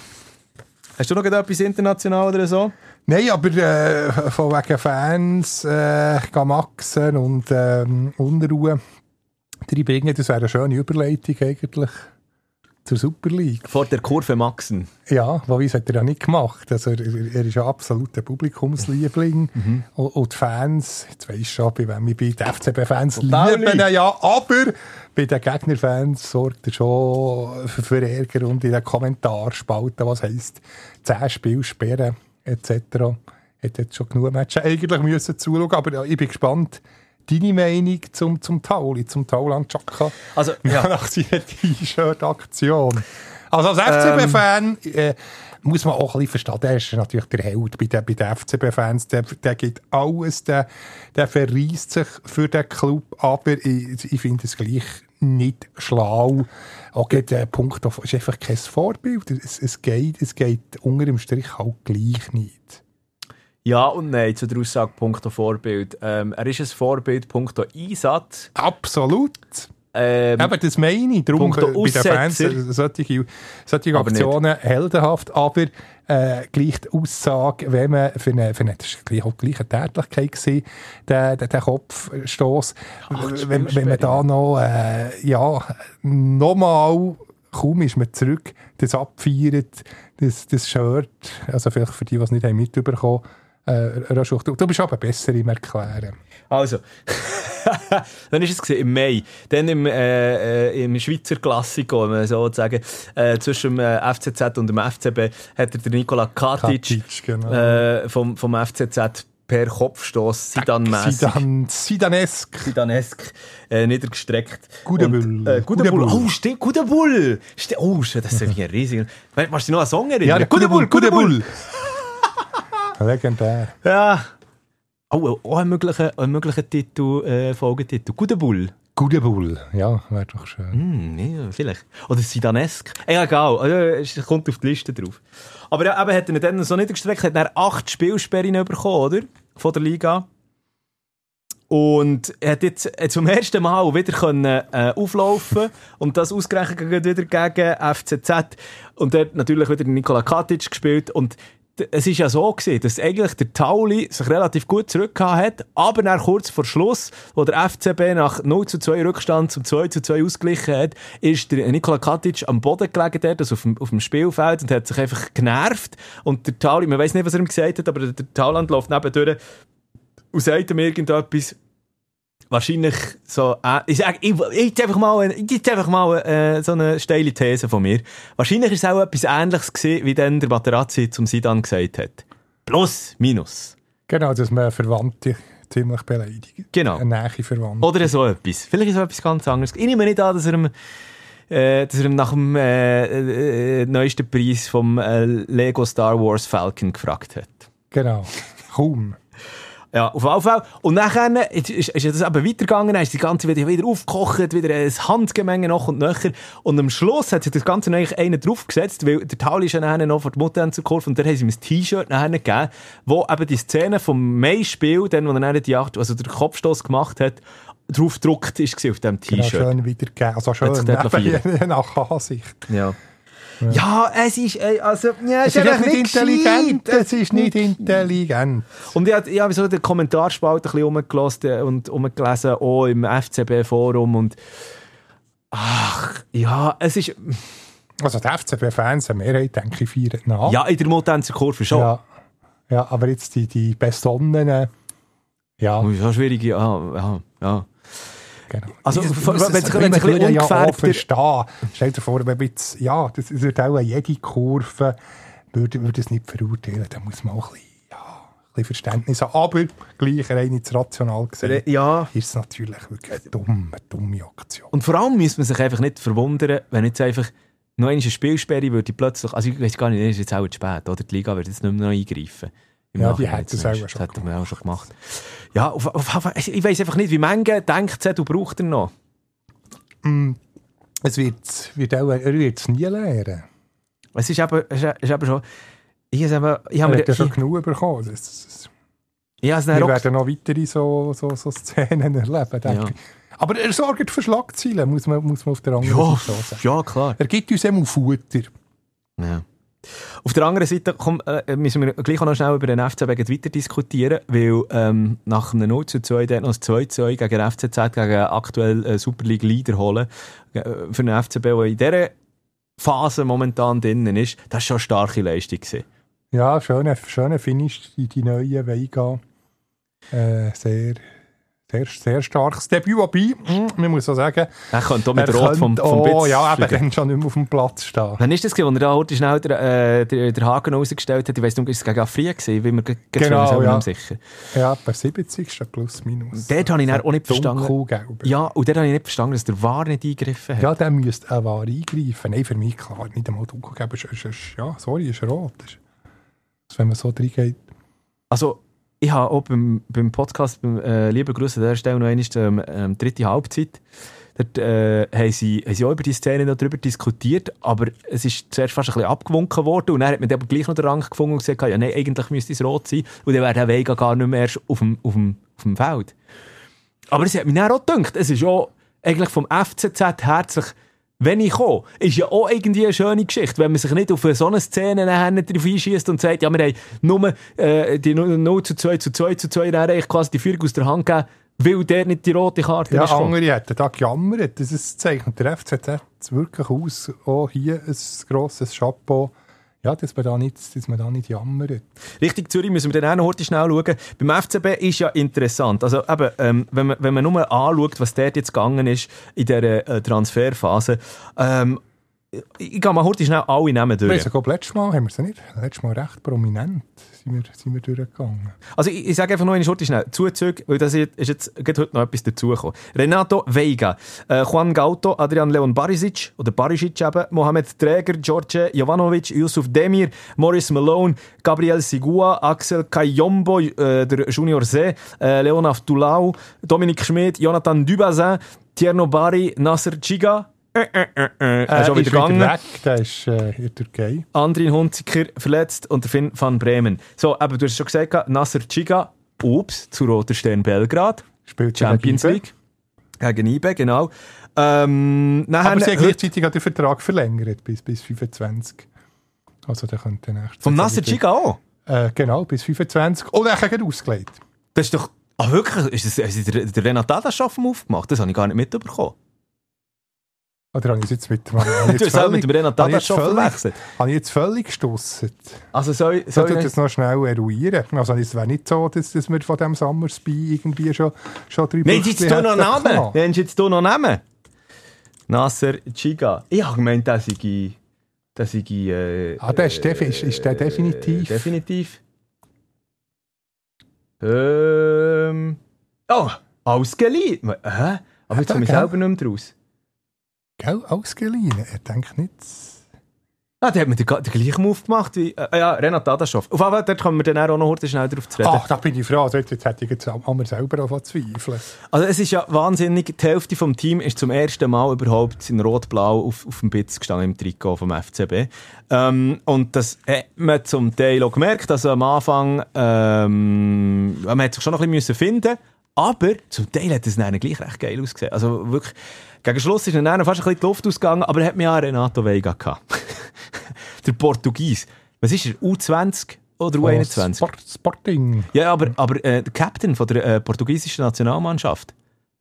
Hast du noch etwas international oder so? Nein, aber äh, von wegen Fans, äh, Gamaxen und ähm, Unruhe reinbringen, das wäre eine schöne Überleitung eigentlich zur Super League. Vor der Kurve Maxen. Ja, Wobei hat er ja nicht gemacht. Also er, er ist ein absoluter Publikumsliebling. Mhm. Und, und die Fans, jetzt weisst du schon, bei wem ich bin, die FCB-Fans lieben ihn ja, aber bei den Gegnerfans sorgt er schon für, für Ärger und in den Kommentarspalten, was heisst 10 Spiele sperren etc. hat jetzt schon genug Matches eigentlich müssen zuschauen, aber ja, ich bin gespannt, deine Meinung zum, zum Tauli, zum Tauland Chaka, Also, ja. nach seiner T-Shirt-Aktion. Also als FCB-Fan äh, muss man auch ein bisschen verstehen, der ist natürlich der Held bei den, bei den FCB-Fans, der, der gibt alles, der, der verreist sich für den Club, aber ich, ich finde es gleich nicht schlau. Auch der Punkt ist einfach kein Vorbild. Es, es, geht, es geht unter dem Strich halt gleich nicht. Ja und nein zu der Aussage Punkto Vorbild. Ähm, er ist ein Vorbild Punkto Einsatz. Absolut. Ähm, Eben, das meine ich. Darum Punkto bei den Fans äh, solche, solche Aber Aktionen heldenhaft, aber äh, gleich die Aussage, wenn man für eine, für eine das ist gleich, auch gleich eine Tätlichkeit gewesen, der, der, der Kopfstoß, wenn, wenn man da noch, äh, ja, nochmal, kaum ist man zurück, das abfeiert, das, das Shirt, also vielleicht für die, die es nicht haben mitbekommen äh, du, du bist aber besser im Erklären. Also, dann ist es gewesen, im Mai. Dann im, äh, äh, im Schweizer Klassiko, wenn man so sagen, äh, zwischen dem äh, FCZ und dem FCB hat er der Nikola Katic, Katic, genau. äh, vom, vom FCZ per Kopfstoß Sidan-mässig. Sidan, Sidanesk. Sidanesk äh, niedergestreckt. Guter Bull. Äh, guter Bull. Oh, stimmt, guter Bull. Ste oh, das ist ja ein riesiger. Weißt du noch einen Song erinnern? Ja, guter Bull, guter Bull. Legendär. Ja. Oh, auch ein möglicher, ein möglicher Titel, äh, Folgetitel. Guter Bull. Guter Bull. Ja, wäre doch schön. Hm, ja, vielleicht. Oder Sidanesk. Ja, egal. Es kommt auf die Liste drauf. Aber ja, eben hat er dann so niedergestreckt, hat er acht Spielsperren bekommen, oder? Von der Liga. Und er hat jetzt äh, zum ersten Mal wieder können, äh, auflaufen und das ausgerechnet wieder gegen FCZ. Und dort natürlich wieder Nikola Katic gespielt. Und es ist ja so gewesen, dass eigentlich der Tauli sich relativ gut zurückgehauen hat, aber dann kurz vor Schluss, wo der FCB nach 0 zu 2 Rückstand zum 2 zu 2 ausgeglichen hat, ist der Nikola Katic am Boden gelegen dort, also auf dem, auf dem Spielfeld und hat sich einfach genervt. Und der Tauli, man weiß nicht, was er ihm gesagt hat, aber der, der Tauland läuft nebendurch und sagt ihm irgendetwas, wahrscheinlich so, äh, ich sag, ich, ich einfach mal, jetzt einfach mal äh, so eine steile These von mir. Wahrscheinlich ist es auch etwas Ähnliches gewesen, wie dann der Materazzi zum Sidan gesagt hat. Plus, minus. Genau, dass man Verwandte ziemlich beleidigt. Genau. Eine nähe Verwandte. Oder so etwas. Vielleicht ist es etwas ganz anderes. Ich nehme nicht an, dass er ihm, äh, dass er nach dem äh, äh, neuesten Preis vom äh, Lego Star Wars Falcon gefragt hat. Genau. Kaum. Ja, auf jeden Fall. Und nachher ist, ist, ist das eben weitergegangen, dann ist die ganze wieder, wieder aufgekocht, wieder ein Handgemenge noch und nöcher. Und am Schluss hat sich das Ganze eigentlich einen draufgesetzt, weil der Tauli ist ja nachher noch vor die Mutter Kurve und da haben sie ihm ein T-Shirt nachher gegeben, wo eben die Szene vom Mai-Spiel, dann, wo er nachher die Acht, also den Kopfstoß gemacht hat, drauf gedruckt ist auf dem Genau, T-Shirt. schön wiedergegeben. Also schön, Hat sich dort eben, nach Ansicht. Ja. Ja, es ist, äh, also, ja, Es ist einfach nicht intelligent. Es ist nicht intelligent. Und ich habe ich hab so den Kommentarspalt ein bisschen rumgelassen und rumgelesen, auch im FCB-Forum und ach, ja, es ist, Also die FCB-Fans, eine Mehrheit, denke ich, feiern nach. ja, in der Motenzer Kurve schon. ja. Ja, aber jetzt die, die Besonnenen, ja, Oh, Ja, schwierig, ja, ja, ja. Genau. Also, wenn es- ein bisschen ja ungefärbter- verstehen. Stell dir vor, wenn jetzt, ja, das das wird auch jede Kurve, würde, würde es nicht verurteilen, da muss man auch ein bisschen, ja, ein bisschen Verständnis haben. Aber gleich rein jetzt rational gesehen, Ja. ist es natürlich wirklich eine dumme, dumme Aktion. Und vor allem müsste man sich einfach nicht verwundern, wenn jetzt einfach noch eine Spielsperre würde plötzlich, also ich weiß gar nicht, ist jetzt auch zu spät, oder? Die Liga wird jetzt nicht mehr noch eingreifen. Im Ja, die Nachhinein hätten es auch schon Das hätten wir auch schon gemacht. Ja, auf, auf, ich weiß einfach nicht, wie Menge denkt du braucht er noch? Es wird, wird auch, er wird es nie lernen. Es ist eben, es ist, eben schon, ich habe ich habe ja schon ich, genug bekommen. Das, das, es wir werden noch weitere so, so, so Szenen erleben, denke Ja. ich. Aber er sorgt für Schlagzeilen, muss man, muss man auf der anderen ja, Seite sagen. ja, klar. Er gibt uns immer Futter. Ja. Auf der anderen Seite komm, äh, müssen wir gleich noch schnell über den FCB weiter diskutieren, weil ähm, nach einem 0 zu 2 dort noch ein 2 zu 2 gegen den FCZ, gegen aktuell äh, Super League Leader holen, äh, für den FCB, der in dieser Phase momentan drinnen ist, das war schon eine starke Leistung. Gewesen. Ja, schöner schöne Finish in die neue Veiga. Äh, sehr, sehr, sehr starkes Debüt. Wobei, mm, man muss auch sagen, Er könnte auch mit er Rot vom, vom Bitz ja, eben dann schon nicht mehr auf dem Platz stehen. Wann ist das gewesen, als er da heute schnell der, äh, der, der Haken rausgestellt hat? Ich weiss nicht, ist es gegen Afria gewesen? Ge- ge- Genau, ja. nicht sicher. Ja, bei 70. plus minus. Dort habe ich dann auch nicht verstanden. Dunkelgelb. Ja, und dann habe ich nicht verstanden, dass der War nicht eingegriffen hat. Ja, der müsste auch wahr eingreifen. Nein, für mich klar, nicht einmal dunkelgelb. Ist, ist, ist, ja, sorry, ist rot. Ist, wenn man so reingeht. Also, ich habe auch beim, beim Podcast, beim äh, Lieber Grüße an dieser Stelle noch einmal ähm, ähm, dritte Halbzeit. Dort äh, haben, sie, haben sie auch über die Szene noch darüber diskutiert, aber es ist zuerst fast ein bisschen abgewunken worden und dann hat man aber gleich noch den Rang gefunden und gesagt, ja, nein, eigentlich müsste es rot sein und dann wäre der Vega gar nicht mehr erst auf dem, auf dem, auf dem Feld. Aber es hat mich dann auch gedacht, es ist auch eigentlich vom FCZ herzlich wenn ich komme, ist ja auch irgendwie eine schöne Geschichte, wenn man sich nicht auf so eine Szene drauf einschießt und sagt, ja, wir haben nur äh, die 0 zu 2 zu 2 zu 2, dann eigentlich quasi die Führung aus der Hand gegeben, weil der nicht die rote Karte Ja, ist. gekommen. andere hätten da gejammert. Das ist, zeichnet der FCZ wirklich aus. Auch hier ein grosses Chapeau. Ja, dass man da nicht, dass man da nicht jammert. Richtig Zürich müssen wir dann auch noch heute schnell schauen. Beim FCB ist ja interessant. Also eben, ähm, wenn, man, wenn man nur anschaut, was dort jetzt gegangen ist in dieser äh, Transferphase, ähm, ich gehe mal heute schnell alle Namen Wir durch. haben sogar letztes Mal, haben wir sie nicht, letztes Mal recht prominent sind wir, sind wir durchgegangen. Also ich, ich sage einfach noch eine Schurte schnell. Zuzüge, weil das ist jetzt heute noch etwas dazugekommen. Renato Veiga, äh, Juan Gauto, Adrian Leon Barisic, oder Barisic eben, Mohamed Träger, George Jovanovic, Yusuf Demir, Maurice Malone, Gabriel Sigua, Axel Kayombo, äh, der Junior See, äh, Leon Aftulau, Dominik Schmidt, Jonathan Dubazin, Tierno Bari, Nasser Chiga, äh, äh, er ist auch wieder gegangen. weg, der ist äh, in der Türkei. Andrin Hunziker verletzt und der Finn van Bremen. So, aber du hast schon gesagt, Nasser Chiga, ups, zu Roter Stern Belgrad, Spielt Champions gegen League, gegen IBE, genau. Ähm, Aber sie heute- gleichzeitig auch den Vertrag verlängert bis, bis 25. Also der könnte nächstes vom Nasser Chiga auch? Äh, genau, bis 25. Und er hat ausgelegt. Das ist doch, ah wirklich, ist das, ist der, der Renat Dadaschow aufgemacht? Das habe ich gar nicht mitbekommen. Oder habe ich es jetzt mit dem... ich Du hast auch völlig- mit dem Renat ich völlig- verwechselt. Habe ich jetzt völlig gestossen. Also soll, ich- Soll ich ich das noch schnell eruieren? Also es wäre nicht so, dass, dass wir von dem Summersby irgendwie schon, schon drei Nein, jetzt du noch Namen. Nennst jetzt du noch Namen? Nasser Chiga. Ich habe gemeint, das sei... Das sei äh, Ah, der ist, defi ist, ist der definitiv. Äh, definitiv. Ähm. Oh, ausgeliehen. Hä? Aber jetzt komme ich selber nicht mehr draus. Gell, ausgeliehen. Er denkt nicht... Ah, der hat mir den, den gleichen Move gemacht wie äh, ja, Renat Dadaschow. Auf jeden Fall, kommen wir dann auch noch schnell drauf zu reden. Ach, da bin ich froh. Also jetzt, jetzt hätte ich jetzt an mir selber auch zweifeln. Also es ist ja wahnsinnig, die Hälfte vom Team ist zum ersten Mal überhaupt in Rot-Blau auf, auf dem Bitz gestanden im Trikot vom FCB. Ähm, und das hat man zum Teil auch gemerkt, also am Anfang, ähm, man hat sich schon noch ein bisschen finden aber zum Teil hat es dann gleich recht geil ausgesehen. Also wirklich, gegen Schluss ist dann fast ein bisschen die Luft ausgegangen, aber er hat mir ja Renato Veiga gehabt. Der Portugies. Was ist er? U20 oder U21? Oh, Sport, Sporting. Ja, aber, aber äh, der Captain von der äh, portugiesischen Nationalmannschaft.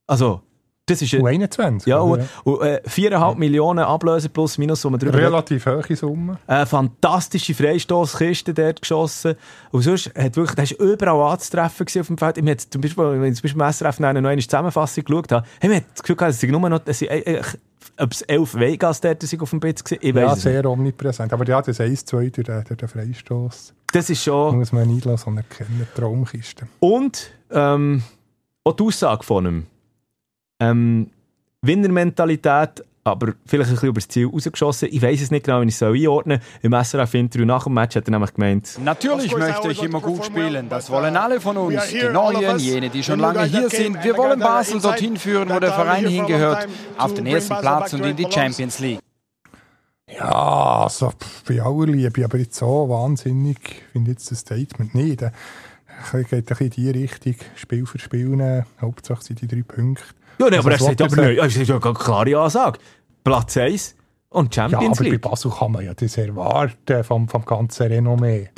Also, das ist... Äh, U21. ja, und, und, äh, 4,5 Millionen Ablöse plus minus, wo man drüber Relativ hohe Summe. Eine fantastische Freistoßkiste dort geschossen. Und sonst hat wirklich, der ist überall anzutreffen auf dem Feld. Ich habe zum Beispiel, wenn ich zum Beispiel im SRF noch eine Zusammenfassung geschaut habe, haben wir das Gefühl gehabt, es sind nur noch, es sind, äh, äh, ob es elf Vegas dort auf dem Bitz ich Ja, es nicht. sehr omnipräsent. Aber ja, das 1-2 durch den, durch den Freistoß Das ist schon... muss man nicht lassen, anerkennen. Traumkiste. Und ähm, auch die Aussage von ihm. Ähm, Winnermentalität, aber vielleicht ein bisschen über das Ziel rausgeschossen. Ich weiß es nicht genau, wie ich es einordnen soll. Im SRF-Interview nach dem Match hat er nämlich gemeint, Natürlich möchte ich immer gut spielen. Das wollen alle von uns. Die Neuen, jene, die schon lange hier sind. Wir wollen Basel dorthin führen, wo der Verein hingehört. Auf den ersten Platz und in die Champions League. Ja, also pff, bei aller Liebe, aber jetzt so wahnsinnig finde ich jetzt das Statement nicht. Äh, Es geht ein bisschen in die Richtung, Spiel für Spiel nehmen. Hauptsache sind die drei Punkte. Ja, nee, Also, aber er sagt aber er nicht. Das ist ja eine klare Ansage. Platz 1 und Ja, Champions aber bei League. Basel kann man ja das erwarten vom, vom ganzen Renommee.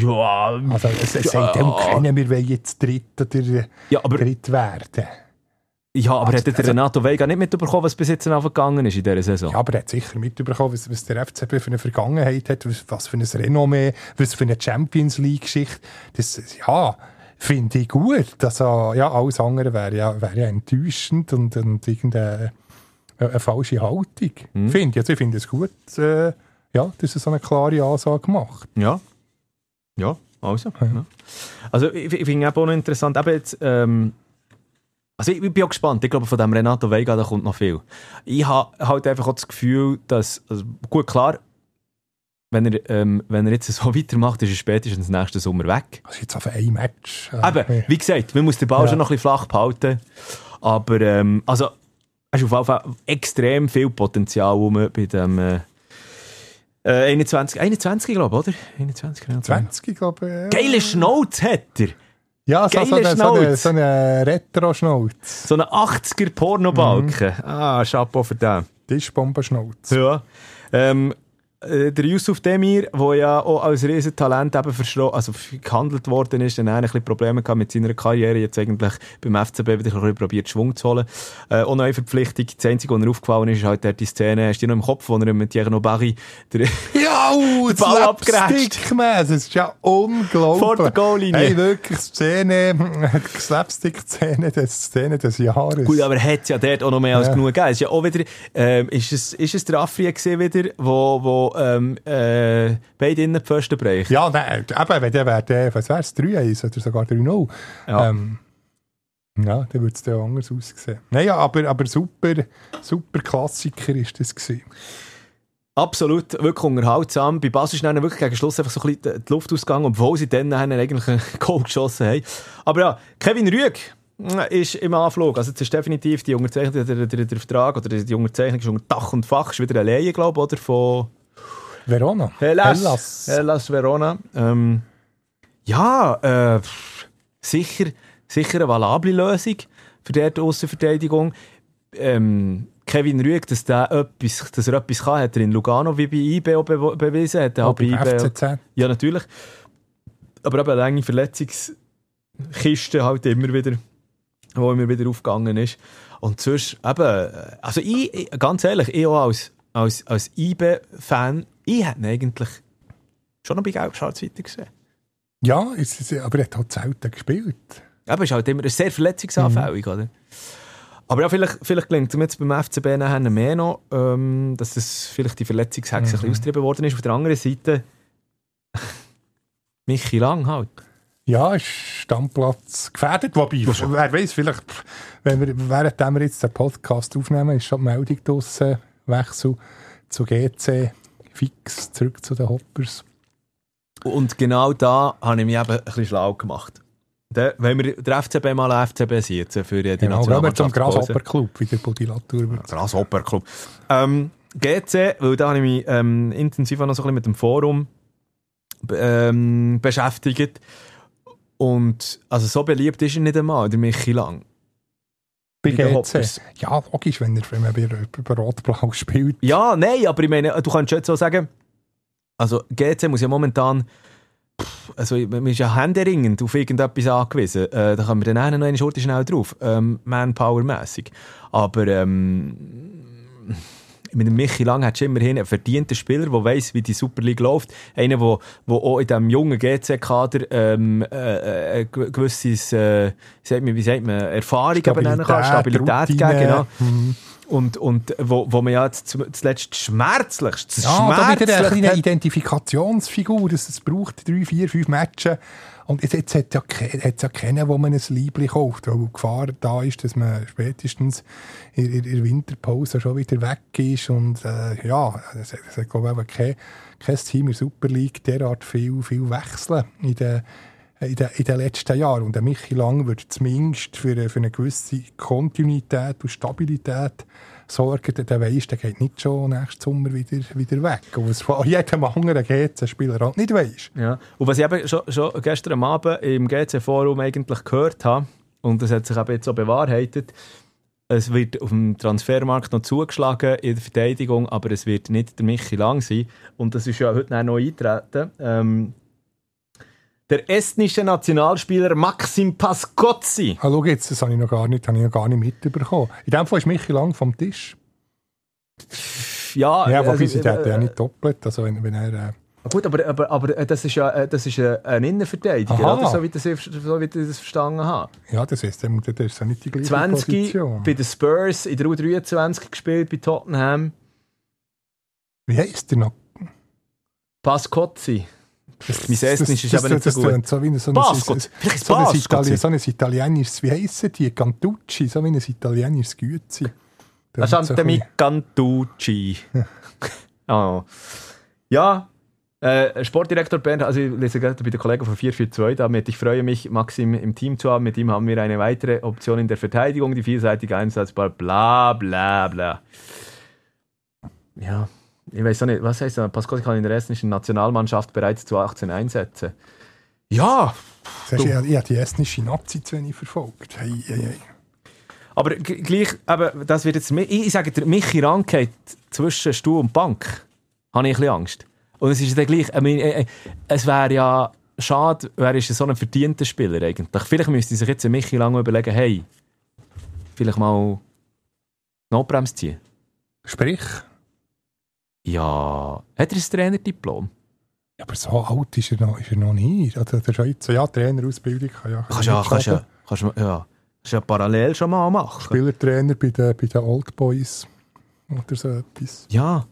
Ja, Also es, es sagt dem kennen, wir wollen jetzt dritt oder ja, aber, dritt werden. ja, aber Also- hat der Renato Veiga nicht mitbekommen, was bis jetzt gegangen ist in dieser Saison? Ja, aber er hat sicher mitbekommen, was, was der FCB für eine Vergangenheit hat, was, was für ein Renommee, was für eine Champions League-Geschichte. Das, ja, finde ich gut. Also, ja, alles andere wäre ja, wäre ja enttäuschend und, und irgendeine eine falsche Haltung. Mhm. Finde ich. Also, ich finde es gut, äh, ja, dass er so eine klare Ansage macht. Ja. Ja, also. Ja. Also, ich, ich finde auch noch interessant, eben jetzt, ähm, also ich, ich bin auch gespannt. Ich glaube, von dem Renato Vega, da kommt noch viel. Ich habe halt einfach auch das Gefühl, dass, also gut, klar, wenn er, ähm, wenn er jetzt so weitermacht, ist er spätestens nächsten Sommer weg. Also jetzt auf ein Match. Äh, Eben, wie gesagt, man muss den Ball Ja. schon noch ein bisschen flach behalten. Aber, ähm, also, es ist auf jeden Fall extrem viel Potenzial rum bei dem äh, äh, 21, 21 glaube ich, oder? 21, 21. 20, glaube ich. Ja. Geile Schnauz hat er. Ja, so, so, eine, so, eine, so eine Retro-Schnauz. So eine 80er Pornobalken. Ah, Chapeau für den. Tischbombenschnauz. Ja. Ähm, äh, der Yusuf Demir, der ja auch als Riesentalent eben verschro- also gehandelt worden ist, dann auch ein bisschen Probleme gehabt mit seiner Karriere, jetzt eigentlich beim FCB wieder ein bisschen probiert Schwung zu holen. Äh, auch neue Verpflichtung. Das Einzige, was mir aufgefallen ist, ist halt die Szene, hast du die noch im Kopf, wo er mit Thierry Barry der Ja, uh, das Ball abgerätscht. Das ist ja unglaublich. Vor der Goallinie. Hey, wirklich Szene, Slapstick-Szene des, Szene des Jahres. Gut, aber hat ja dort auch noch mehr als Ja. genug gegeben. Es ist ja auch wieder, ähm, ist, es, ist es der Afri gewesen wieder, wo, wo ähm, äh, beide innen die Pfosten brechen? Ja, nein, eben, wenn der wäre, was wär's, 3-1 oder sogar 3-0. Ja. Ähm, ja, dann würde es dann anders aussehen. Nein, ja, aber, aber super, super Klassiker ist das gewesen. Absolut, wirklich unterhaltsam. Bei Basel ist dann wirklich gegen Schluss einfach so ein bisschen die Luft ausgegangen, obwohl sie dann eigentlich einen Goal geschossen haben. Aber ja, Kevin Rüeg ist im Anflug. Also jetzt ist definitiv die Unterzeichnung, der, der, der Vertrag oder die Unterzeichnung ist unter Dach und Fach. Ist wieder eine Laie, glaube ich, oder? Von Verona. Hellas. Hellas. Hellas Verona. Ähm, ja, äh, sicher, sicher eine valable Lösung für die Aussenverteidigung. Ähm, Kevin Rüeg, dass, der etwas, dass er etwas kann, hat er in Lugano wie bei IB auch be bewiesen. Hat er auch bei beim IB FCZ. ja, natürlich. Aber eben eine lange Verletzungskiste halt immer wieder, wo immer wieder aufgegangen ist. Und sonst eben, also ich, ich ganz ehrlich, ich auch als, als, als IB-Fan, ich hätte ihn eigentlich schon noch bei Gelb-Schwarz weiter gesehen. Ja, es ist, aber er hat halt selten gespielt. Aber ist halt immer sehr verletzungsanfällig, oder? Aber ja, vielleicht, vielleicht gelingt es jetzt beim FCB nachher mehr noch, ähm, dass das vielleicht die Verletzungshexe ein bisschen austrieben worden ist. Auf der anderen Seite Michi Lang halt. Ja, ist Stammplatz gefährdet. Wobei, wer weiß, vielleicht, wenn wir, während wir jetzt den Podcast aufnehmen, ist schon die Meldung draussen, Wechsel zu GC, fix zurück zu den Hoppers. Und genau da habe ich mich eben ein bisschen schlau gemacht. Da, wenn wir der FCB mal FCB sieht, für die Genau, wir zum. Grasshopper-Club, wie der Budi Latour wird. Grasshopper-Club. Ähm, GC, weil da habe ich mich ähm, intensiv auch noch so ein bisschen mit dem Forum ähm, beschäftigt. Und also so beliebt ist er nicht einmal, der Michi Lang. Bei GC. Ja, logisch, wenn er, wenn man bei, Rot-Blau spielt. Ja, nein, aber ich meine, du kannst jetzt so sagen, also GC muss ja momentan, pff, also man ist ja händeringend auf irgendetwas angewiesen. Äh, da können wir dann noch eine Schurte schnell drauf, ähm, Manpower-mässig. Aber ähm, mit dem Michi Lang hat immerhin einen verdienten Spieler, der weiss, wie die Super League läuft. Einer, der wo auch in diesem jungen GC-Kader ähm, äh, äh, gewisses, äh, sagt man, wie sagt man, Erfahrung eben nennen kann, Stabilität geben. Genau. Mhm. Und, und wo, wo man ja jetzt zuletzt schmerzlichst, Ja, da wieder eine schmerzlichst kleine Identifikationsfigur, dass es braucht drei, vier, fünf Matches. Und jetzt, hat ja, ke- hat's ja keinen, wo man ein Liebling kauft, weil die Gefahr da ist, dass man spätestens in, der Winterpause schon wieder weg ist. Und äh, ja, es, es hat, glaube ich, kein, kein Team in der Super League derart viel, viel wechseln in den, in, den, in den letzten Jahren. Und der Michi Lang wird zumindest für, für eine gewisse Kontinuität und Stabilität sorgen, der, weiss, der geht nicht schon nächsten Sommer wieder, wieder weg. Und was von jedem anderen GC-Spieler halt nicht weiss. Ja. Und was ich eben schon, schon gestern Abend im GC-Forum eigentlich gehört habe, und das hat sich eben jetzt so bewahrheitet, es wird auf dem Transfermarkt noch zugeschlagen in der Verteidigung, aber es wird nicht der Michi Lang sein. Und das ist ja heute noch eintreten. Ähm, der estnische Nationalspieler Maxim Pascozzi. Ah, schau jetzt, das habe ich noch gar nicht, habe ich noch gar nicht mitbekommen. In dem Fall ist Michi Lang vom Tisch. Ja, Ja, wobei also, sie hat ja äh, nicht doppelt. Also wenn, wenn er, äh, Gut, aber, aber, aber äh, das ist ja äh, das ist ein, ein Innenverteidiger, Aha. oder? So wie, das, so wie ich das verstanden habe. Ja, das der der ist ja nicht die gleiche 20 Position. bei den Spurs, in der U23 gespielt, bei Tottenham. Wie heisst der noch? Pascozzi. Mein Estnisch ist das, eben nicht das, so gut. So wie ein, so so, Vielleicht so ein. Italien, so ein italienisches, wie heissen die? Cantucci, so wie ein italienisches Tönt ist so Micantucci. oh. Ja, äh, Sportdirektor Bernd, also ich lese gerade bei den Kollegen von 442 damit. Ich freue mich, Maxim im Team zu haben. Mit ihm haben wir eine weitere Option in der Verteidigung, die vielseitig einsetzbar, bla bla bla. Ja, ich weiß auch nicht, was heißt das? Pascal kann in der estnischen Nationalmannschaft bereits zu 18 einsetzen. Ja, Siehst Ich, ich habe die estnische Nazi zu wenig verfolgt. Hey, hey, hey. aber gleich, eben, das wird jetzt, ich, ich sage dir, Michi Ranke zwischen Stuhl und Bank, habe ich ein bisschen Angst. Und es ist dann gleich, ich meine, äh, äh, es wäre ja schade, wer ist so ein verdienter Spieler eigentlich. Vielleicht müsste sich jetzt Michi lange überlegen, hey, vielleicht mal Notbremse ziehen. Sprich, Ja, hat er ein Trainerdiplom? ja, aber so alt ist er noch, ist er noch nicht. Also, der ist ja ja, Trainerausbildung kann ja. Kannst ja, kannst ja, kannst, ja, kannst ja parallel schon mal machen. Spielertrainer bei den, bei den Old Boys oder so etwas. Ja.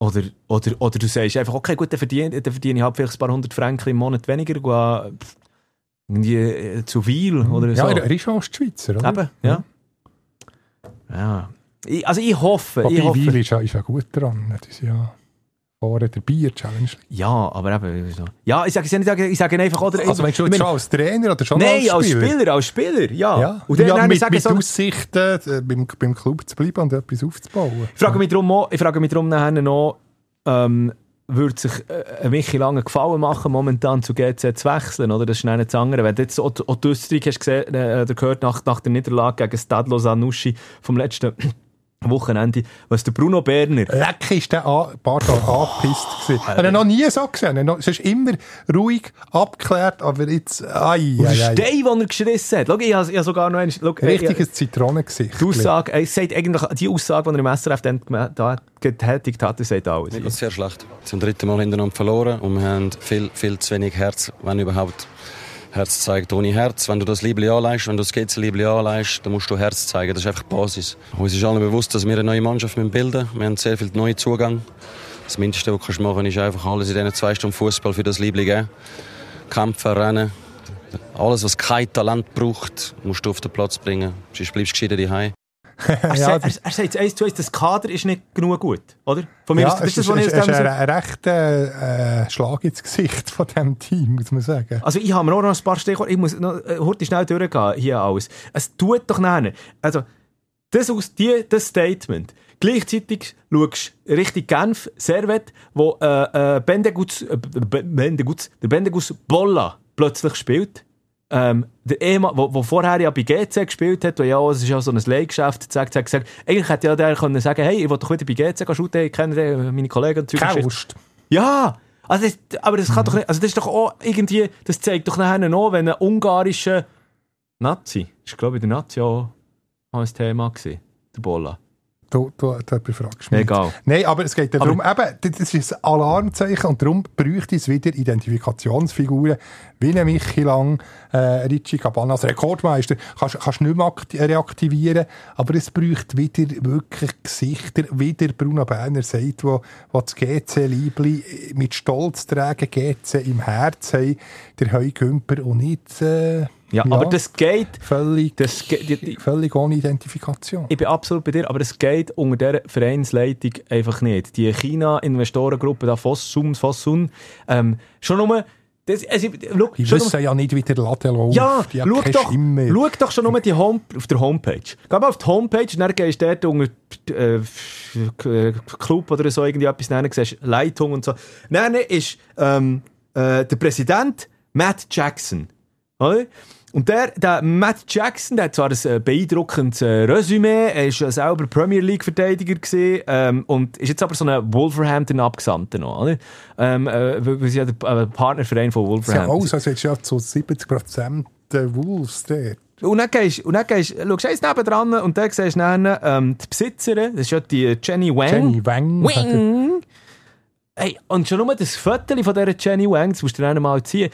Oder, oder, oder du sagst einfach, okay, gut, dann verdiene, dann verdiene ich halt vielleicht ein paar hundert Franken im Monat weniger, gehe, irgendwie äh, zu viel oder Ja, so. er, er ist auch Ostschweizer, oder? Eben, ja. ja. Ich, also ich hoffe, ich Wobei, hoffe... Weil ist ja, ist ja gut dran. Das ist ja vorher der Bier-Challenge. Ja, aber eben... Ja, ich sage ich sage, ich sage einfach... Oder, Also meinst du ich jetzt schon als Trainer oder schon Nein, als als Spieler? Spieler, als Spieler, ja. Ja, Und dann, ja dann mit, mit so, Aussichten, äh, beim, beim Club zu bleiben und etwas aufzubauen. Ich frage mich darum, auch- ich frage mich darum nachher noch, ähm, würde sich äh, ein Michi lange gefallen machen, momentan zu GC zu wechseln, oder? Das ist nicht das andere. Wenn du jetzt auch, auch die Österreich hast gesehen, äh, gehört nach, nach der Niederlage gegen Stadlo Sanussi vom letzten Wochenende, was der Bruno Berner Leck ist der an, pardon, angepisst gewesen. Habe ich noch nie so gesehen. Er hat Es ist immer ruhig, abgeklärt, aber jetzt, ai, Und ai, der ai. Stein, den er geschissen hat. Schau, ich habe ich sogar noch einen... Schau, Richtiges Zitronengesicht. Die Aussage, er sagt eigentlich, die Aussage, die er im SRF dann da getätigt hat, sagt alles. Mir geht's sehr schlecht. Zum dritten Mal hintereinander verloren und wir haben viel, viel zu wenig Herz, wenn überhaupt. Herz zeigt ohne Herz. Wenn du das Liebling anleihst, wenn du das GC-Liebling anleihst, dann musst du Herz zeigen. Das ist einfach die Basis. Uns ist allen bewusst, dass wir eine neue Mannschaft bilden müssen. Wir haben sehr viel neuen Zugang. Das Mindeste, was du machen kannst, ist einfach alles in diesen zwei Stunden Fußball für das Liebling geben. Kämpfen, rennen. Alles, was kein Talent braucht, musst du auf den Platz bringen. Sonst bleibst du gescheiter daheim. Er, Ja, sagt, er, er sagt eins zu eins, das Kader ist nicht genug gut, oder? Von mir Ja, ist das, es das, ist, ist ein, ein rechter äh, Schlag ins Gesicht von diesem Team, muss man sagen. Also ich habe mir auch noch ein paar Stichworte, ich muss noch äh, heute schnell durchgehen, hier alles. Es tut doch nicht. Also, das, aus, die, das Statement. Gleichzeitig schaust du Richtung Genf, Servet, wo äh, äh, Bendeguts, äh, Bendeguts, der Bendegus Bolla plötzlich spielt. Ähm, der Ehemann, wo, wo vorher ja bei GC gespielt hat, wo ja, es ist ja so ein Leihgeschäft, zack, zack, zack. Eigentlich hätte ja der können sagen, hey, ich will doch wieder bei GC shooten, ich kenne meine Kollegen und Zeug. Ja, also das, aber das kann doch nicht, also das ist doch auch irgendwie, das zeigt doch nachher noch, wenn ein ungarischer Nazi, ist glaube ich der Nazi auch ein Thema gewesen, der Bolla. Du, du, du befragst mich. Egal. Nein, aber es geht ja darum, eben, das ist ein Alarmzeichen und darum bräuchte es wieder Identifikationsfiguren wie ein Michi Lang, äh, Richie Cabana als Rekordmeister. Kannst, kannst du nicht mehr akti- reaktivieren, aber es bräuchte wieder wirklich Gesichter, wie der Bruno Berner sagt, wo, wo das GC-Liebli mit Stolz tragen, GC im Herz haben, der Heugümper und nicht äh, Ja, aber das geht, völlig, das geht, die, die, völlig ohne Identifikation. ich bin absolut bei dir, aber es geht unter dieser Vereinsleitung einfach nicht. Die China-Investorengruppe, da Fossum, Fossun, ähm, schon nur, das, also, schon nur- wissen ja nicht, wie der Laden läuft. Ja, die schau doch, schau doch schon nur die Home, auf der Homepage. Geh mal auf die Homepage, dann gehst du dort unter äh, K- Club oder so irgendwie etwas, dann siehst Leitung und so. Dann ist ähm, äh, der Präsident Matt Jackson. Oder? Und der, der Matt Jackson, der hat zwar ein äh, beeindruckendes äh, Resümee, er ist ja selber Premier League-Verteidiger ähm, und ist jetzt aber so ein Wolverhampton-Abgesandter noch, oder? Ähm, äh, weil sie ja der äh, Partnerverein von Ja, Wolverhampton aus, also jetzt ja zu 70% der Wolves dort. Und dann gehst und dann gehst, schaust du eins nebendran und dann siehst du dann, ähm, die Besitzerin, das ist ja die Jenny Wang. Jenny Wang. Wang. Hey, und schon nur das Foto von dieser Jenny Wang, das musst du dir mal ziehen,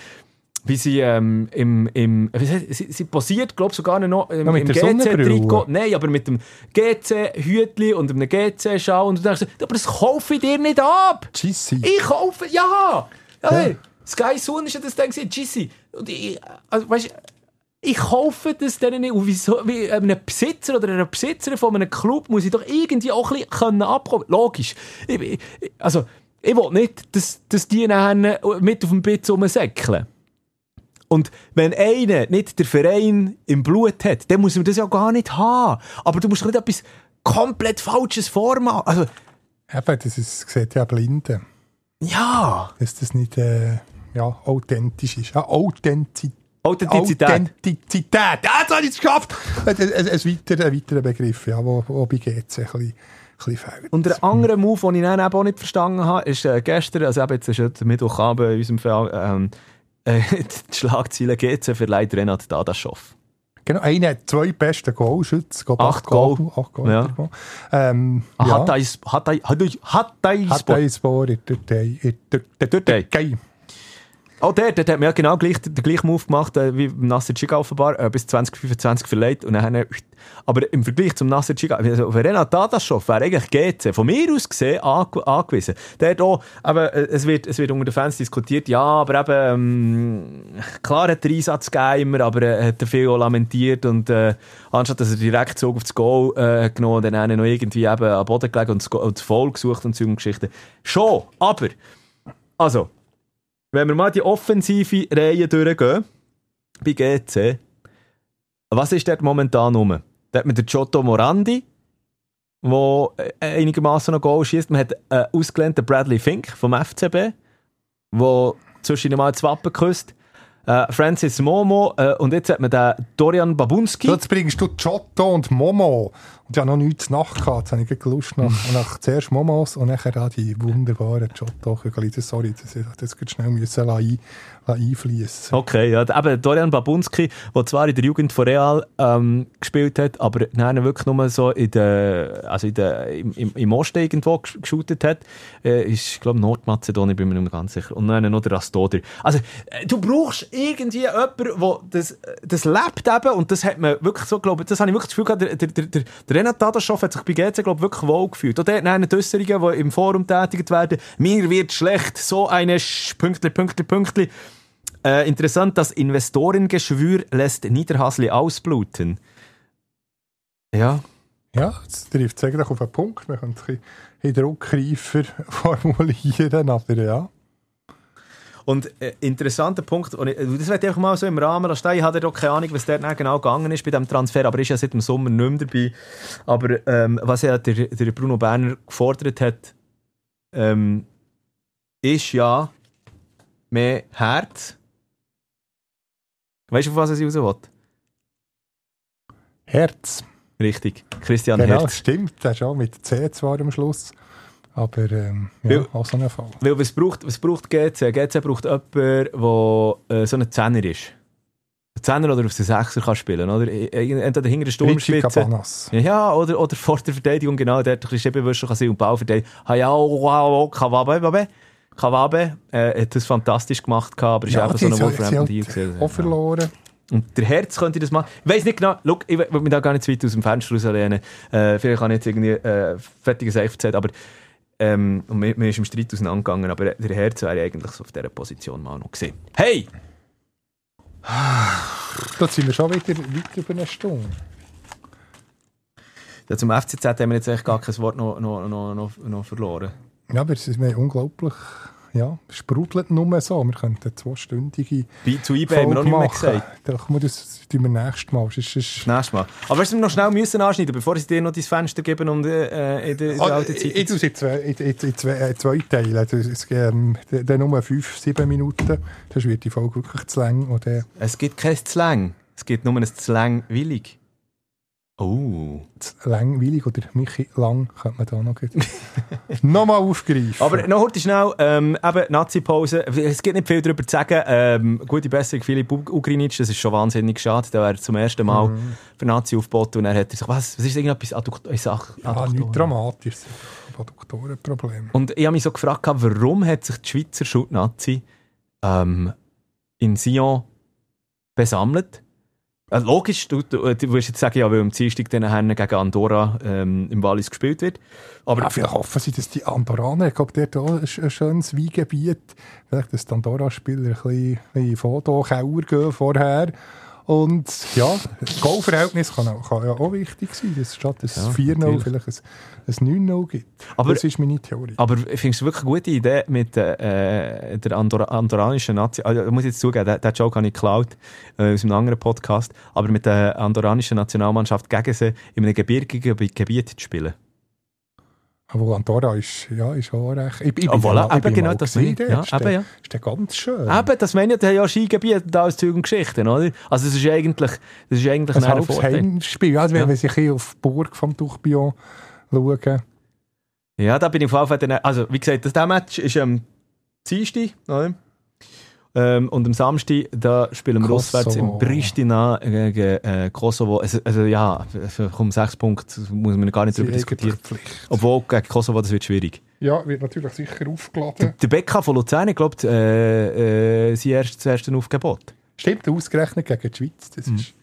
wie sie ähm, im, im sie, sie, sie posiert, glaube ich, sogar noch im, Ja, mit im GC-Trikot. Nein, aber mit dem GC-Hütli und einem GC-Schal. Und du denkst, aber das kaufe ich dir nicht ab. Cheesy. Ich kaufe, ja! ja, hey, Sky Sun ist ja das Ding, Gissi. Und ich, also, weißt, ich kaufe das denen nicht. Und wieso, wie einem Besitzer oder einer Besitzerin von einem Club muss ich doch irgendwie auch ein bisschen können abkommen. Logisch. Ich, ich, also, ich will nicht, dass, dass die nachher mit auf dem Bitz rumsäckeln. Und wenn einer nicht der Verein im Blut hat, dann muss man das ja gar nicht haben. Aber du musst doch nicht etwas komplett Falsches vormachen. Also, Eben, das ist, sieht ja Blinde, ja. dass das nicht äh, ja, authentisch ist. Ja, Authentizität. Authentizität. Authentizität. Ja, jetzt habe ich es geschafft. Ein, ein, ein, weiterer, ein weiterer Begriff, ja, wo, wo bei GC ein bisschen, ein bisschen fehlt. Und der andere Move, den ich dann auch nicht verstanden habe, ist äh, gestern, also eben jetzt ist der Mittwochabend in unserem Fall, ähm, äh, die Schlagzeile GC verleiht Renat Dadaschow. Genau, einer hat zwei beste Goalschütze. glaub, Acht Goal. Acht Goal. Ja. er. Ähm, Ah, ja. Hat er er er er er Sport in der Türkei. In der- der. Auch der, hat mir genau gleich, den gleichen Move gemacht äh, wie Nasser Chiga offenbar, äh, bis 2025 verleiht. Und dann, äh, aber im Vergleich zum Nasser Chiga, also Renat Dadaschow wäre eigentlich GC von mir aus gesehen ange angewiesen. Der hat auch, eben, äh, es, wird, es wird unter den Fans diskutiert, ja, aber eben, ähm, klar hat er Einsatz gegeben immer, aber er hat er viel auch lamentiert und äh, anstatt dass er direkt Zug auf das Goal äh, genommen und dann noch irgendwie eben am Boden gelegen und das, Go- und das Foul gesucht und so Geschichten. Schon, aber, also, wenn wir mal die offensive Reihe durchgehen, bei GC, was ist dort momentan rum? Da hat man den Giotto Morandi, der einigermaßen noch Goal schießt. Man hat einen ausgelehnten Bradley Fink vom FCB, der zwischen mal das Wappen küsst. Äh, Francis Momo äh, und jetzt hat man den Dorian Babunski. Jetzt bringst du Giotto und Momo. Ich habe noch nichts nachgehabt. Jetzt habe ich Lust nach, nach zuerst Momos und nachher auch die wunderbaren Giotto-Kügel. Sorry, das, das geht schnell müssen einfließen. Okay, ja, eben Dorian Babunski, der zwar in der Jugend von Real ähm, gespielt hat, aber nein, wirklich nur so in der, also in der, im, im, Osten irgendwo geshootet hat, äh, ist, glaube Nordmazedonien, bin mir nicht ganz sicher. Und dann noch der Rastoder. Also, äh, du brauchst irgendwie jemanden, der das, das lebt eben, und das hat man wirklich so, glaube das habe ich wirklich das Gefühl gehabt, der, der, der, der Renat Dadaschow hat sich bei GC, glaube wirklich wohl gefühlt. Und der hat dann die Äußerungen, die im Forum tätigt werden, mir wird schlecht, so eine Sch- Pünktli, Pünktli, Pünktli. Äh, interessant, das Investorengeschwür lässt Niederhasli ausbluten. Ja. Ja, das trifft es eigentlich auf einen Punkt. Man könnte es ein bisschen druckreifer formulieren, aber ja. Und äh, interessanter Punkt, und ich, das werde ich einfach mal so im Rahmen lassen. Ich hatte doch keine Ahnung, was dort genau gegangen ist bei diesem Transfer, aber er ist ja seit dem Sommer nicht mehr dabei. Aber ähm, was ja der, der Bruno Berner gefordert hat, ähm, ist ja mehr Herz. Weißt du, auf was er raus will? Herz. Richtig, Christian genau, Herz. stimmt. Das ist auch mit C zwar am Schluss. Aber ähm, ja, Weil- auch so ein Fall. Weil was braucht, was braucht GC? GC braucht jemanden, der äh, so ein Zehner ist. Ein Zehner oder auf den Sechser kann spielen, oder? E- e- Entweder hinter der Sturmspitze. Ja, oder, oder vor der Verteidigung, genau. Der hat ein bisschen Scheibenwischer kann sein und Ball verteidigen. Ha ja, wow, Kawabe, Kawabe. Äh, hat das fantastisch gemacht, aber ist Ja, einfach so ein sind- Wolverhampton sie Deal haben gewesen. Auch verloren. Und der Herz könnte das machen. Ich weiß nicht genau, look, ich will mich da gar nicht zu weit aus dem Fenster rauslehnen. Äh, vielleicht kann ich jetzt irgendwie äh, fertiges FZ, aber ähm, und mir, mir ist im Streit auseinandergegangen, aber der Herz wäre eigentlich so auf dieser Position mal noch gesehen. Hey! Da sind wir schon wieder weit über eine Stunde. Ja, zum FCZ haben wir jetzt eigentlich gar kein Wort noch, noch, noch, noch, noch verloren. Ja, aber es ist mir unglaublich. Ja, es sprudelt nur so. Wir könnten eine zweistündige Bei, zu eBay haben wir noch nicht mehr gesagt. Dann können wir das tun wir nächstes Mal. Sonst ist, Nächstes Mal. Aber wir noch schnell müssen anschneiden, bevor sie dir noch dein Fenster geben und äh, in der, in der Ah, alten Zeit. ich tue es in zwei, zwei, äh, zwei Teile. Das ist, ähm, dann dann nur fünf, sieben Minuten. Das wird die Folge wirklich zu lang. Und dann Es gibt kein Slang. Es gibt nur ein Slang willig. Oh. langweilig oder Michi lang könnte man da noch nochmal aufgreifen. Aber noch heute schnell, ähm, eben Nazi-Pause. Es gibt nicht viel darüber zu sagen. Ähm, gute Besserung, Ug- Ugrinic, das ist schon wahnsinnig schade. Der wäre zum ersten Mal für Nazi aufgeboten und er hat sich, was, was ist irgendetwas Addukt- in Sachen ja, nichts Dramatisches. von Doktorenproblemen. Und ich habe mich so gefragt, warum hat sich die Schweizer Schutnazi ähm, in Sion besammelt? Also logisch, du, du, du wirst jetzt sagen, ja, weil am Dienstag dann gegen Andorra ähm, im Wallis gespielt wird. Aber ja, vielleicht hoffen sie, dass die Andorraner, ich glaube, dort auch ein, ein schönes Weingebiet, vielleicht, dass die Andorra-Spieler ein bisschen, ein Foto-Kauer gehen vorher. Und ja, das Goalverhältnis kann, auch, kann ja auch wichtig sein, dass statt ein Ja, 4-0 natürlich. vielleicht ein, ein 9-0 gibt. Aber- das ist meine Theorie. Aber findest du wirklich eine gute Idee mit äh, der Andor andorranischen Nazi? Also, ich muss jetzt zugeben, den, den Joke habe ich geklaut äh, aus einem anderen Podcast. Aber mit der andorranischen Nationalmannschaft gegen sie in einem gebirgigen Gebi- Gebiet zu spielen. Aber Andorra ist, ja, ist auch recht... Ich, ich Ah, voilà, mal- ich eben genau das gewesen. Ja, ist eben, der- ja. Ist der ganz schön. Eben, das meine ich, haben ja Skigebiet und alles Zeug und Geschichten, oder? Also es ist eigentlich, das ist eigentlich ein halbes. Heimspiel. Also, wenn Ja. wir sich hier auf die Burg vom Touchbion schauen. Ja, da bin ich auf jeden Fall also wie gesagt, das, der Match ist am Dienstag, oder? Ähm, und am Samstag, da spielen wir Kosovo. auswärts in Pristina gegen äh, Kosovo. Also, also ja, um sechs Punkte muss man gar nicht darüber diskutieren. Obwohl, gegen Kosovo, das wird schwierig. Ja, wird natürlich sicher aufgeladen. Der BK von Luzern, ich glaube, äh, äh, sein erstes, das erste Aufgebot. Stimmt, ausgerechnet gegen die Schweiz. Das, Mhm. ist,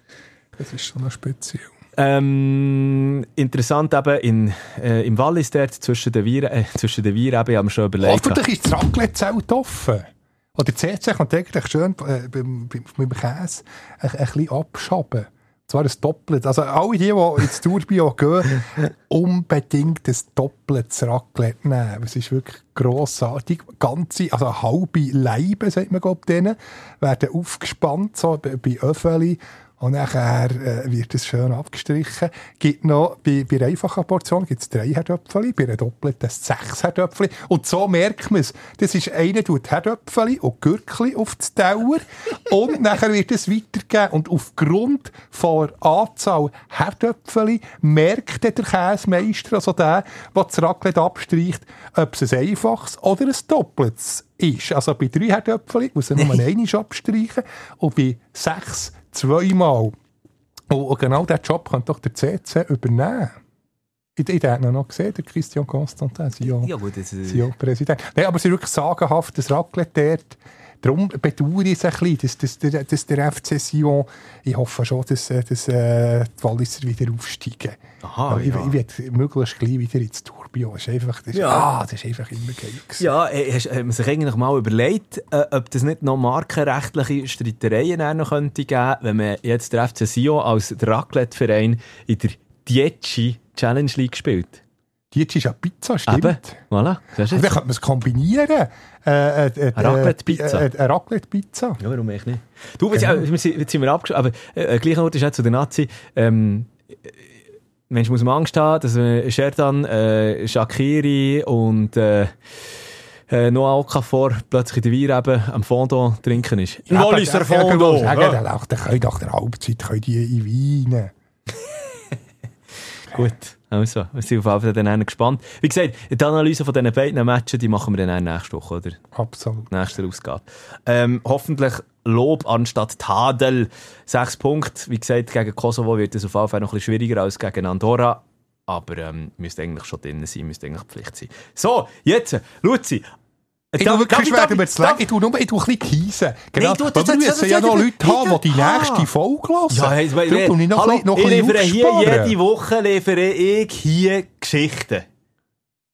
das ist schon noch speziell. Ähm, interessant eben in, äh, im Wallis dort zwischen den Viren, äh, zwischen den Viren eben, haben wir schon überlegt. Hoffentlich ist das Raclette-Zelt offen. Oder die CC kann eigentlich schön äh, beim, beim, Käse ein, ein bisschen abschaben. Zwar ein Doppelt. Also alle die, die ins Tourbio gehen, unbedingt ein doppeltes Raclette nehmen. Es ist wirklich grossartig. Ganze, also halbe Leibe, sagt man glaub, denen, werden aufgespannt, so bei, Öffeli. Und nachher äh, wird es schön abgestrichen. Gibt noch, bei, bei einer einfachen Portion gibt es drei Herdöpfeli, bei einer doppelten sechs Herdöpfeli. Und so merkt man es. Das ist einer tut Herdöpfeli und Gürkli auf das Teller. und nachher wird es weitergegeben. Und aufgrund von der Anzahl Herdöpfeli merkt der Käsemeister, also der, der das Raclette abstreicht, ob es ein einfaches oder ein doppeltes ist. Also bei drei Herdöpfeli muss er nur einmal abstreichen und bei sechs zweimal. Und, genau diesen Job könnte doch der CC übernehmen. Ich, ich habe ihn noch gesehen, der Christian Constantin, Sion, Ja gut, das ist... Sion-Präsident. Nein, aber es ist wirklich sagenhaft, das Raclette dort. Darum bedauere ich es ein bisschen, dass, dass, der- dass der FC Sion, ich hoffe schon, dass, dass äh, die Walliser wieder aufsteigen. Aha, Aber ich, ja. ich werde möglichst gleich wieder ins. Das ist einfach, das ist, Ja. ah, das ist einfach immer geil gewesen. Ja, äh, hast, hat man sich eigentlich mal überlegt, äh, ob das nicht noch markenrechtliche Streitereien noch könnte geben, wenn man jetzt der FC Sion als Raclette-Verein in der Dietschi Challenge League spielt. Die ist ja Pizza, stimmt. Eben, voilà. Dann jetzt? könnte man es kombinieren. Äh, äh, äh, Eine Raclette-Pizza. Äh, äh, eine Raclette-Pizza. Ja, warum eigentlich nicht? Du, jetzt, äh, wir sind, jetzt sind wir abgeschlossen, aber äh, gleich noch ist auch zu den Nazi. Ähm, äh, Mensch muss man Angst haben, dass äh, Sherdan, äh, Shakiri und äh, äh, Noah Okafor plötzlich in der Weir eben am Fondant trinken ist. Walliser Ja, ja, Fondant! sagen, Ja. dann nach der, nach der Halbzeit können die in Wein. Gut, also, wir sind auf jeden Fall dann auch gespannt. Wie gesagt, die Analyse von diesen beiden Matches, die machen wir dann auch nächste Woche, oder? Absolut. nächste Ausgabe. Ähm, hoffentlich Lob anstatt Tadel. Sechs Punkte. Wie gesagt, gegen Kosovo wird es auf jeden Fall noch ein bisschen schwieriger als gegen Andorra. Aber ähm, müsste eigentlich schon drin sein, müsste eigentlich Pflicht sein. So, jetzt, Luzi. Ich tue wirklich schwer über das Legen. Ich tue nur ich tue ein bisschen teasen. Genau. du- Weil das- wir müssen ja noch Leute haben, die die Ah. nächste Folge hören. Ja, hey, tue ich noch hallo, noch ich liefere hier jede Woche liefere ich hier Geschichten.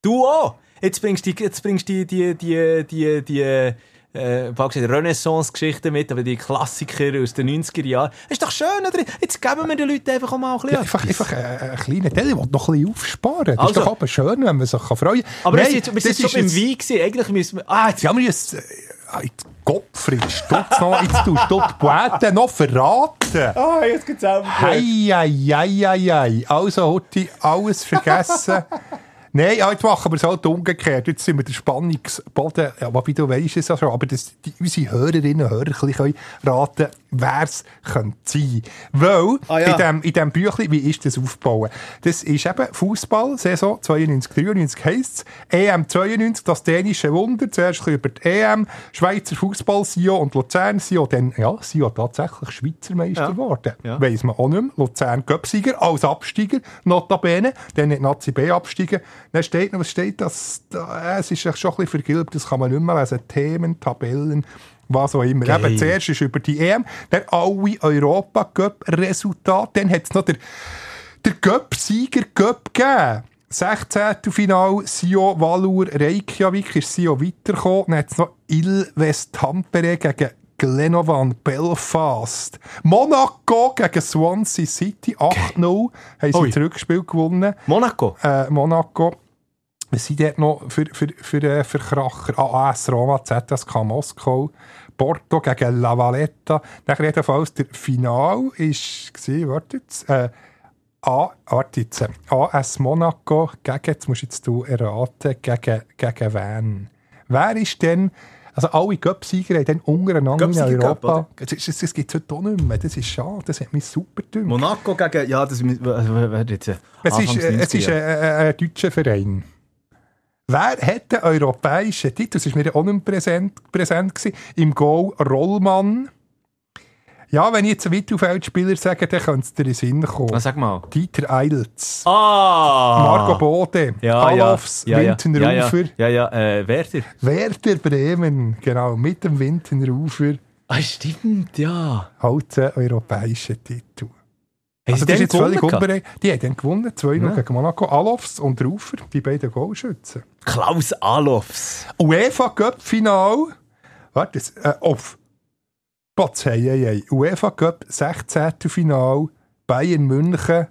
Du auch. Jetzt bringst du jetzt bringst du die, die, die, die, die äh, Renaissance-Geschichten mit, aber die Klassiker aus den 90er Jahren. Ist doch schön, oder? Jetzt geben wir den Leuten einfach auch mal ein bisschen Ja, einfach, einfach äh, ein kleiner Teil, ich will noch ein bisschen aufsparen. Das Also- ist doch aber schön, wenn man sich freuen kann. Aber Nein, wir sind jetzt, wir sind das jetzt schon beim ist Wein gewesen. Eigentlich müssen wir... Ah, jetzt... Ja, wir müssen... Äh, Gottfried, stutz noch, jetzt tust du die Poete noch verraten. Ah, jetzt geht's selber. Hei, hei, hei, hei, hei. Also, heute alles vergessen. Nein, ja, jetzt machen wir es halt umgekehrt. Jetzt sind wir der Spannungsboden, ja, wobei du weisst es ja schon, aber das, die, unsere Hörerinnen und Hörer können raten wer es könnte sein. Weil, Ah, ja. in dem, in dem Büchlein, wie ist das aufgebaut? Das ist eben Fußball, Saison 92, 93 heisst es. EM 92, das dänische Wunder. Zuerst über die EM, Schweizer Fußball, Sio und Luzern. Sio, dann, ja, Sio tatsächlich Schweizer Meister Ja. geworden. Ja. Weiss man auch nicht mehr. Luzern Göpsieger als Absteiger, notabene. Dann hat Nazi B absteigen. Dann steht noch, was steht das? Da, es ist schon ein bisschen vergilbt, das kann man nicht mehr lesen. Themen, Tabellen, was auch immer. Geil. Eben, zuerst ist über die EM, dann alle Europa-Cup-Resultate, dann hat es noch der, der Cup-Sieger Cup gegeben. 16. Final, Sio Valur Reykjavik ist Sio weitergekommen. Dann hat es noch Ilves Tampere gegen Glenovan Belfast. Monaco gegen Swansea City 8-0 haben sie Ui. das Rückspiel gewonnen. Monaco. Äh, Monaco. Was sind dort noch für, für, für, äh, für Kracher? AS Roma, ZSK Moskau, Porto gegen La Valletta. Dann jedenfalls der Final ist, gewesen, warte jetzt, äh, A, warte jetzt, äh, AS Monaco gegen, jetzt musst jetzt du erraten, gegen, gegen wen? Wer ist denn, also alle Cup-Sieger haben dann untereinander in Europa, das, das, das gibt es heute auch nicht mehr, das ist schade, das hat mich super gedünkt. Monaco gegen, ja, das jetzt. äh, Es ist, äh, es 90er. ist ein, ein, ein deutscher Verein. Wer hat den europäischen Titel? Das war mir auch nicht präsent, präsent gewesen. Im Goal Rollmann. Ja, wenn ich jetzt einen Mittelfeldspieler sage, dann könnte es dir in den Sinn kommen. Ah, sag mal. Dieter Eilts. Ah! Marco Bode. ja, Alofs. ja, ja, Wintenrufer. Ja, ja, ja, ja äh, Werder. Werder Bremen. Genau, mit dem Wintenrufer. Ah, stimmt, ja. Halt einen europäischen Titel. Haben Also das ist jetzt völlig unberechtigt. Die haben dann gewonnen. 2-0 Ja. gegen Monaco. Alofs und Rufer, die beiden Goalschützen. Klaus Alofs. UEFA Cup Final. Warte, äh, auf. Hey, hey, hey. UEFA Cup 16. Final. Bayern München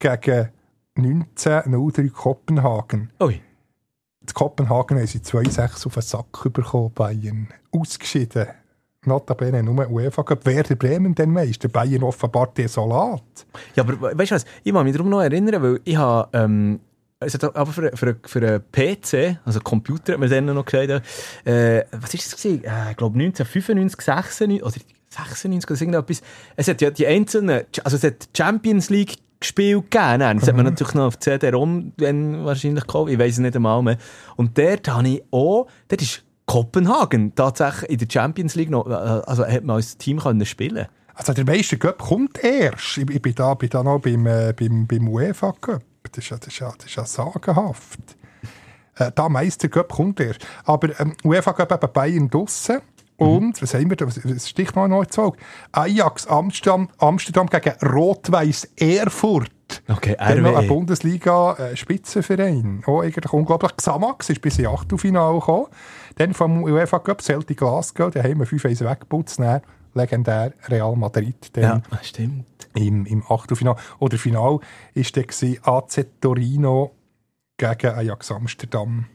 gegen 1903 Kopenhagen. Ui. In Kopenhagen haben sie 2-6 auf den Sack bekommen, Bayern. Ausgeschieden. Notabene nur UEFA Cup. Werder Bremen den Meister. Bayern offenbar desolat. Ja, aber we- weißt du was? Ich kann mich darum noch erinnern, weil ich habe. Ähm, es hat aber für, für, für einen PC, also Computer, hat man dann noch gesagt, äh, was ist das gewesen? Äh, ich glaube 1995, 96 oder 96 oder irgendetwas. Es hat ja die einzelnen, also es hat Champions League gespielt gegeben. Das hat man natürlich noch auf CD-ROM wahrscheinlich gekauft. Ich weiß es nicht einmal mehr. Und dort habe ich auch, dort ist Kopenhagen tatsächlich in der Champions League noch, äh, also hat man als Team können spielen. Also der Meister Cup kommt erst. Ich, ich bin, da, bin da noch beim, äh, beim, beim UEFA Cup. Das ist ja, das ist ja, das ist ja sagenhaft. Äh, da Meister kommt erst. Aber ähm, UEFA Cup eben Bayern draussen. Und, was haben wir da? Was, sticht noch noch ins Auge? Ajax Amsterdam, Amsterdam gegen Rot-Weiß Erfurt. Okay, Dann noch ein RWE. Bundesliga-Spitzenverein. Auch eigentlich unglaublich. Xamax ist bis in Achtelfinale gekommen. Dann vom UEFA Cup Celtic Glasgow. Da haben wir 5-1 weggeputzt. Legendär Real Madrid. Ja, stimmt. im, im Achtelfinale. Oder Final war dann gewesen, AC Torino gegen Ajax Amsterdam.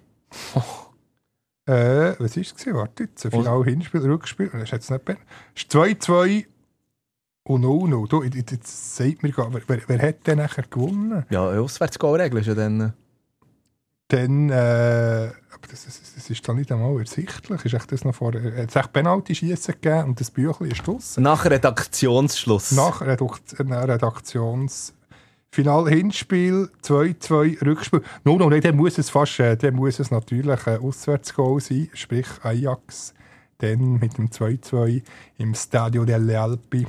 Äh, was war es? Warte jetzt. Ein Final, Hinspiel, Rückspiel. Das ist jetzt nicht mehr. Es ist 2-2 und 0-0. Du, jetzt- sagt mir wer, wer, wer hat denn nachher gewonnen? Ja, Auswärtsgoalregel ist ja dann. Dann, äh, aber das, das, das ist dann nicht einmal ersichtlich. Ist echt das noch vor, äh, hat es echt Penalty-Schiessen gegeben und das Büchlein ist draussen. Nach Redaktionsschluss. Nach Redukt äh, Redaktions Final Hinspiel 2-2 Rückspiel. Nun, no, no, dann muss es fast, äh, dann muss es natürlich ein Auswärtsgoal sein, sprich Ajax. Dann mit dem 2-2 im Stadio delle Alpi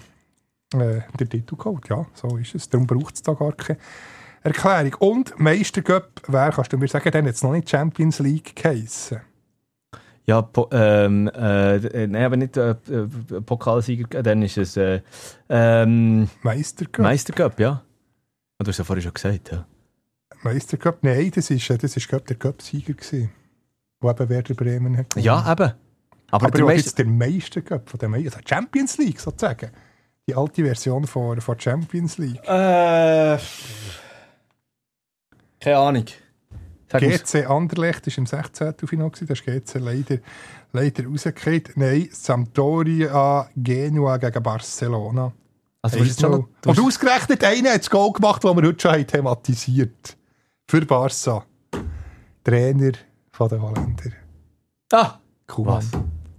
äh, der Titel geholt. Ja, so ist es. Darum braucht es da gar keine Erklärung. Und Meistercup, wer kannst du mir sagen, dann hat es noch nicht Champions League geheissen. Ja, po, ähm, äh, äh, nein, aber nicht äh, äh, Pokalsieger, dann ist es äh, ähm, Meistercup. Meistercup, ja. Ah, Du hast ja vorhin schon gesagt, ja. Meistercup, nein, das ist, äh, das ist glaub, der Cup-Sieger gewesen, wo eben Werder Bremen hat. gewonnen. Ja, eben. Aber, Aber der du Meister, jetzt der Meistercup von der Me also Champions League sozusagen. Die alte Version von, von Champions League. äh, keine Ahnung. Sag. GC Anderlecht war im 16. Final, da ist GC leider, leider rausgefallen. Nein, Sampdoria Genua gegen Barcelona. Also, jetzt schon noch, Und ausgerechnet einer hat das Goal gemacht, das wir heute schon haben thematisiert Für Barca. Trainer von den Holländer. ah, Kuman.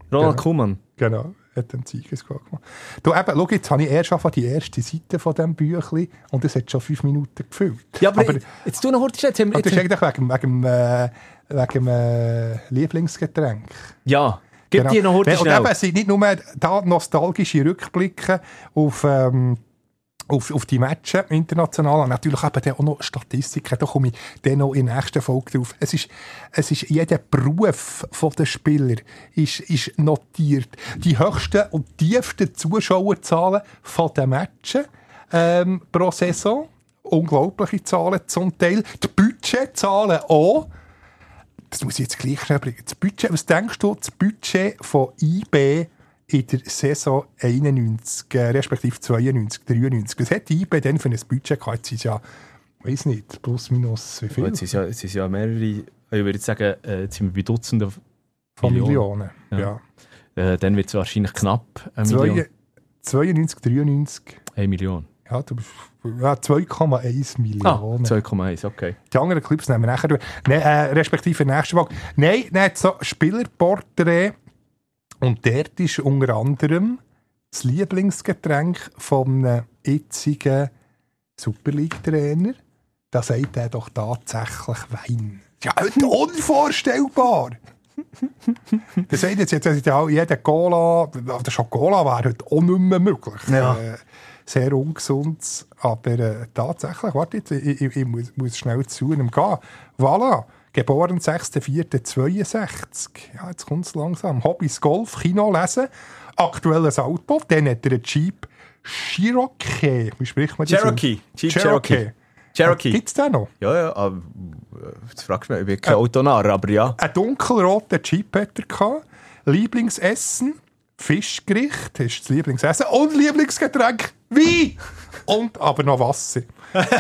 Ronald Genau. Koeman. Genau, hat einen Siegesgoal gemacht. Du, eben, schau, jetzt habe ich erst einfach die erste Seite von diesem Büchlein und es hat schon fünf Minuten gefüllt. Ja, aber, aber jetzt, jetzt tu noch kurz, jetzt haben wir... und das ist eigentlich wegen, wegen, äh, wegen äh, Lieblingsgetränk. ja, gib Genau. dir noch kurz Nee, Und eben, es sind nicht nur da nostalgische Rückblicke auf, ähm, auf, auf die Matches international und natürlich eben dann auch noch Statistiken, da komme ich dann noch in der nächsten Folge drauf. Es ist, es ist jeder Beruf der Spieler ist, ist notiert. Die höchsten und tiefsten Zuschauerzahlen von den Matches ähm, pro Saison, unglaubliche Zahlen zum Teil, die Budgetzahlen auch, das muss ich jetzt gleich schnell bringen. Das Budget, was denkst du, das Budget von IB in der Saison 91, äh, respektive 92, 93. Was hat IB denn für ein Budget gehabt? Jetzt ist ja, weiß nicht, plus minus wie viel? Jetzt ist ja, jetzt ist ja mehrere, ich würde jetzt sagen, äh, jetzt sind wir bei Dutzenden Von Millionen, ja. ja. Äh, dann wird es wahrscheinlich knapp eine Million. 92, 93. Eine Million. Ja, du bist ja, 2,1 Millionen. Ah, 2,1, okay. Die anderen Clips nehmen wir nachher durch. Ne, äh, respektive nächste Folge. Nein, hat so Spielerporträt und dort ist unter anderem das Lieblingsgetränk vom jetzigen Super League-Trainer. Da sagt er doch tatsächlich Wein. Ja, unvorstellbar! das sagt jetzt, jetzt jeder Cola, oder schon Cola wäre heute auch nicht mehr möglich. Ja. Äh, sehr ungesund, aber äh, tatsächlich, warte jetzt, ich, ich, ich muss, muss, schnell zu ihm gehen. Voilà, geboren 6.4.62. Ja, jetzt kommt es langsam. Hobbys Golf, Kino, Lesen, aktuelles Auto, dann hat er einen Jeep Cherokee. Wie spricht man das? Cherokee. Jeep Cherokee. Cherokee. Cherokee. Gibt es den noch? Ja, ja. Aber, jetzt fragst du mich, ich bin kein äh, Autonarr, aber ja. Ein dunkelroter Jeep hat er gehabt. Lieblingsessen, Fischgericht, hast das Lieblingsessen und Lieblingsgetränk, Wein! und aber noch Wasser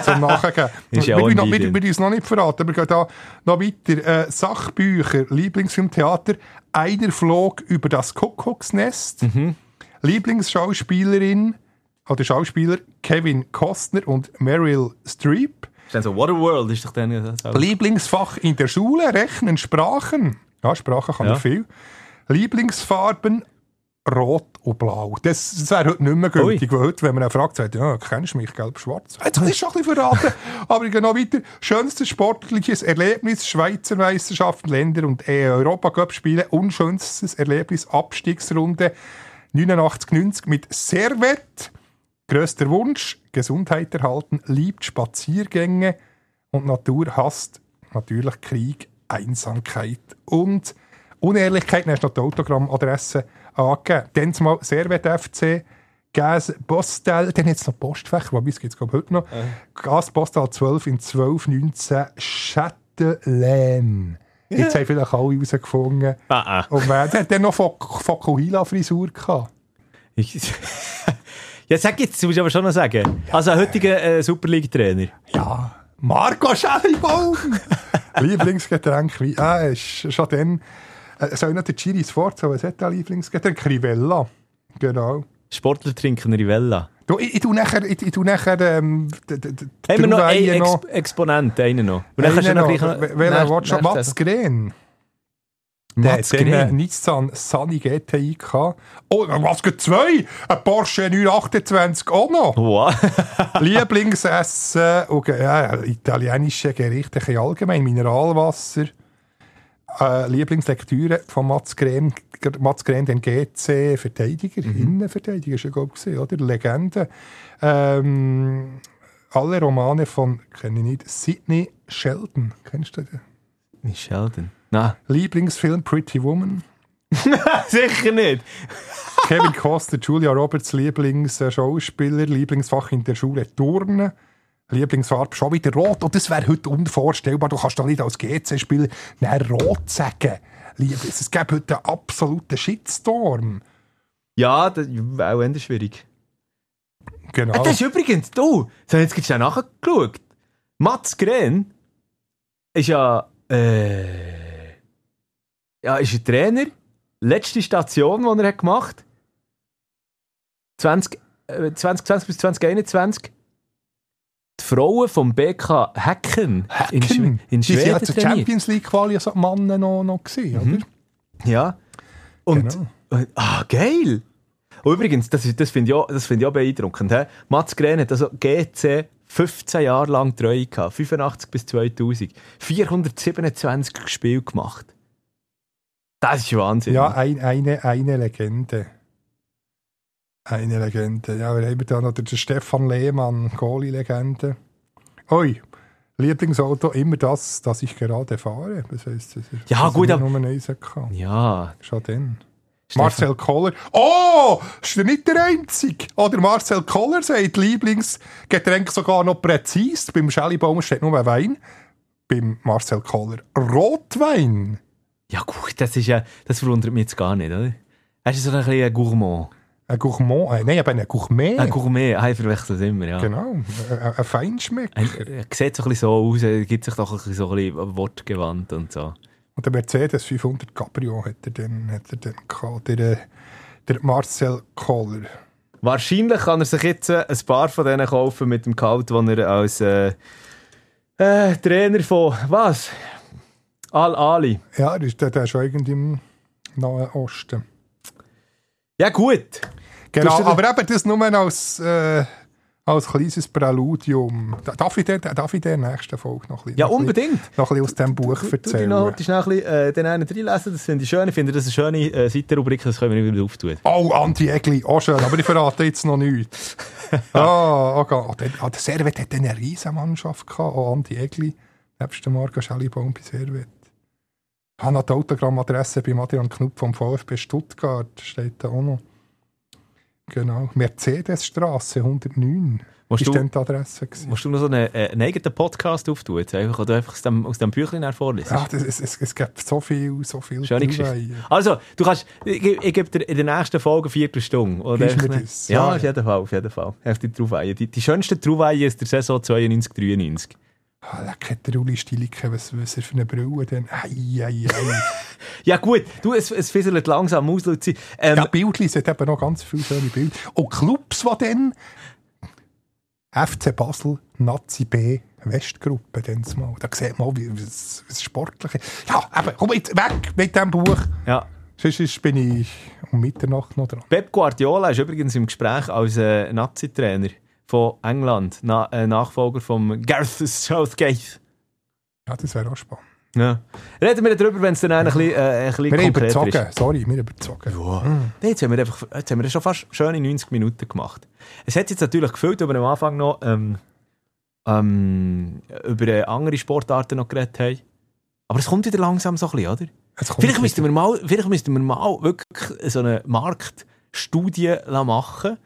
zum Nachgeben. Ist ja wir, noch, wir, wir uns noch nicht verraten, wir gehen da noch weiter. Äh, Sachbücher, Lieblingsfilmtheater, Einer flog über das Kuckucksnest, mhm. Lieblingsschauspielerin oder Schauspieler Kevin Costner und Meryl Streep. Also Waterworld ist doch dann... Lieblingsfach in der Schule, Rechnen, Sprachen. Ja, Sprachen kann ja. ich viel. Lieblingsfarben, Rot und Blau. Das, das wäre heute nicht mehr gültig, weil heute, wenn man fragt, sagt, ja, kennst du mich, gelb-schwarz? Jetzt ist schon ein bisschen verraten. Aber ich gehe noch weiter. Schönstes sportliches Erlebnis, Schweizer Meisterschaften, Länder und Europacup-Spiele. Unschönstes Erlebnis, Abstiegsrunde 89-90 mit Servet. Größter Wunsch, Gesundheit erhalten, liebt Spaziergänge und Natur hasst natürlich Krieg, Einsamkeit und Unehrlichkeit. Dann hast du noch die Autogrammadresse angegeben. Dann mal Servet FC, Gas Postal, dann jetzt noch Postfächer, wobei es gibt es heute noch. Äh. Gas Postal 12 in 1219 Châtelaine. Jetzt haben vielleicht alle herausgefunden. Ah, ah. Und wer hat dann noch Fokuhila-Frisur gehabt? ja, sag jetzt, du musst aber schon noch sagen. Also ein heutiger äh, Super League-Trainer. Ja, Marco Schellibaum! Lieblingsgetränk, wie, ah, ist schon dann äh, soll noch der Chiri Sforza, was hat der Lieblingsgetränk? Rivella. Genau. Sportler trinken Rivella. Du, ich, ich tue nachher, ich, ich tue nachher ähm, Haben wir noch einen Ex Exponent, einen noch? Und dann kannst du noch, noch Welcher willst du? Mats Gren. Mats Gren. Nissan Sunny GTI gehabt. Oh, was gibt zwei? Ein Porsche 928 auch noch. Wow. Lieblingsessen, okay, ja, italienische Gerichte, allgemein, Mineralwasser äh, Lieblingslektüre von Mats Green, Mats Green, den GC Verteidiger, mhm. Innenverteidiger, ist ja glaube ich, oder? Legende. Ähm, alle Romane von, kenne ich nicht, Sidney Sheldon. Kennst du den? Nicht Sheldon? Nein. Lieblingsfilm Pretty Woman. Sicher nicht. Kevin Costner, Julia Roberts, Lieblingsschauspieler, Lieblingsfach in der Schule Turnen. Lieblingsfarbe schon wieder rot. Und das wäre heute unvorstellbar. Du kannst doch nicht als GC-Spieler rot sagen. Es gäbe heute einen absoluten Shitstorm. Ja, das ist auch eher schwierig. Genau. Ah, das ist übrigens, du, so jetzt gibt's ja nachgeschaut. Mats Gren ist ja, äh, ja, ist ein Trainer. Letzte Station, die er hat gemacht hat. 20, 2020 bis 2021 die Frauen vom BK Hacken, Hacken. in, Sch in Schweden Die waren zur Champions League Quali so Männer noch, noch gewesen, mhm. oder? Ja. Und, genau. ah, geil! Und übrigens, das, das finde ich, auch, find ich auch beeindruckend. He? Mats Gren hat also GC 15 Jahre lang treu gehabt, 85 bis 2000. 427 Spiele gemacht. Das ist Wahnsinn. Ja, ein, eine, eine Legende. Eine Legende. Ja, wir haben da noch den Stefan Lehmann, Goalie-Legende. Oi, Lieblingsauto immer das, das ich gerade fahre. Das heisst, das ist, Ja, gut, aber- Nummer eins hatte. Ja. Schon dann. Marcel Koller. Oh, ist der nicht der Einzige? Oder Marcel Koller sagt, Lieblingsgetränk sogar noch präzis. Beim Schellibaum steht nur Wein. Beim Marcel Koller Rotwein. Ja gut, das ist ja, das verwundert mich jetzt gar nicht, oder? Er ist so ein bisschen ein Gourmand. Ein Gourmand. Äh, nein, aber ein Gourmet. Ein Gourmet, ah, ich verwechsel es immer, ja. Genau. Ein, ein Feinschmecker. Er, er sieht so ein bisschen so aus, er gibt sich doch ein bisschen so ein bisschen wortgewandt und so. Und der Mercedes 500 Cabrio hat er dann, hat er dann gehabt. Der, äh, der Marcel Koller. Wahrscheinlich kann er sich jetzt äh, ein paar von denen kaufen mit dem Gehalt, den er als äh, äh, Trainer von, was? Al-Ali. Ja, der ist, der, ist schon irgendwie im Nahen Osten. Ja gut. Genau, du aber eben das nur als, äh, als kleines Präludium. Da- Darf ich dir darf ich dir in der nächsten Folge noch ein bisschen, Ja, noch unbedingt. noch ein bisschen aus diesem Buch Du, du erzählen? noch, du schnell ein bisschen, äh, den einen reinlesen, das finde ich schön. Ich finde das eine schöne äh, Seitenrubrik, das können wir nicht wieder auftun. Oh, Anti Egli, auch schön, aber ich verrate jetzt noch nichts. Ah, okay. oh, der, oh, der Servet hat eine riesen Mannschaft gehabt, oh, Anti Egli, nebst dem Marco Schellibaum bei Servet. Ich habe noch die Autogrammadresse bei Adrian Knupp vom VfB Stuttgart, steht da auch noch. Genau, Mercedesstraße 109. Musst ist du- dann die Adresse gewesen. Musst du noch so einen, äh, einen eigenen Podcast auftun? Einfach, oder einfach aus dem, aus dem Büchlein her vorlesen? Ja, das, es, es, es gibt so viel, so viel Schöne Geschichte. Also, du kannst, ich, ich, gebe dir in der nächsten Folge Viertelstunde. Oder Gibst mir das? Ja, Ja, auf jeden Fall, auf jeden Fall. Die. Die, die schönste Trauweihe ist der Saison 92, 93. Ah, leck, hat der Uli Stilicke, was, was er für eine Brille denn? Ei, ei, ei. Ja gut, du, es, es fisselt langsam aus, Luzi. Ähm, ja, Bildli, es hat eben noch ganz viele schöne Bilder. Und Clubs, die dann FC Basel, Nazi B, Westgruppe, dann mal. Da sieht man, wie was Sportliche. Ja, eben, komm jetzt weg mit diesem Buch. ja. Sonst bin ich um Mitternacht noch dran. Pep Guardiola ist übrigens im Gespräch als äh, Nazi-Trainer von England, Na, äh, Nachfolger von Gareth Southgate. Ja, das wäre auch spannend. Ja. Reden wir darüber, wenn es dann ein bisschen, äh, ein bisschen Wir überzogen. ist. Sorry, wir überzogen. Nee, jetzt haben wir einfach, jetzt haben wir schon fast schöne 90 Minuten gemacht. Es hat jetzt natürlich gefüllt, aber am Anfang noch ähm, ähm, über äh, andere Sportarten noch geredet haben. Aber es kommt wieder langsam so ein bisschen, oder? Vielleicht müssten, wir mal, vielleicht müssten wir mal wirklich so eine Marktstudie machen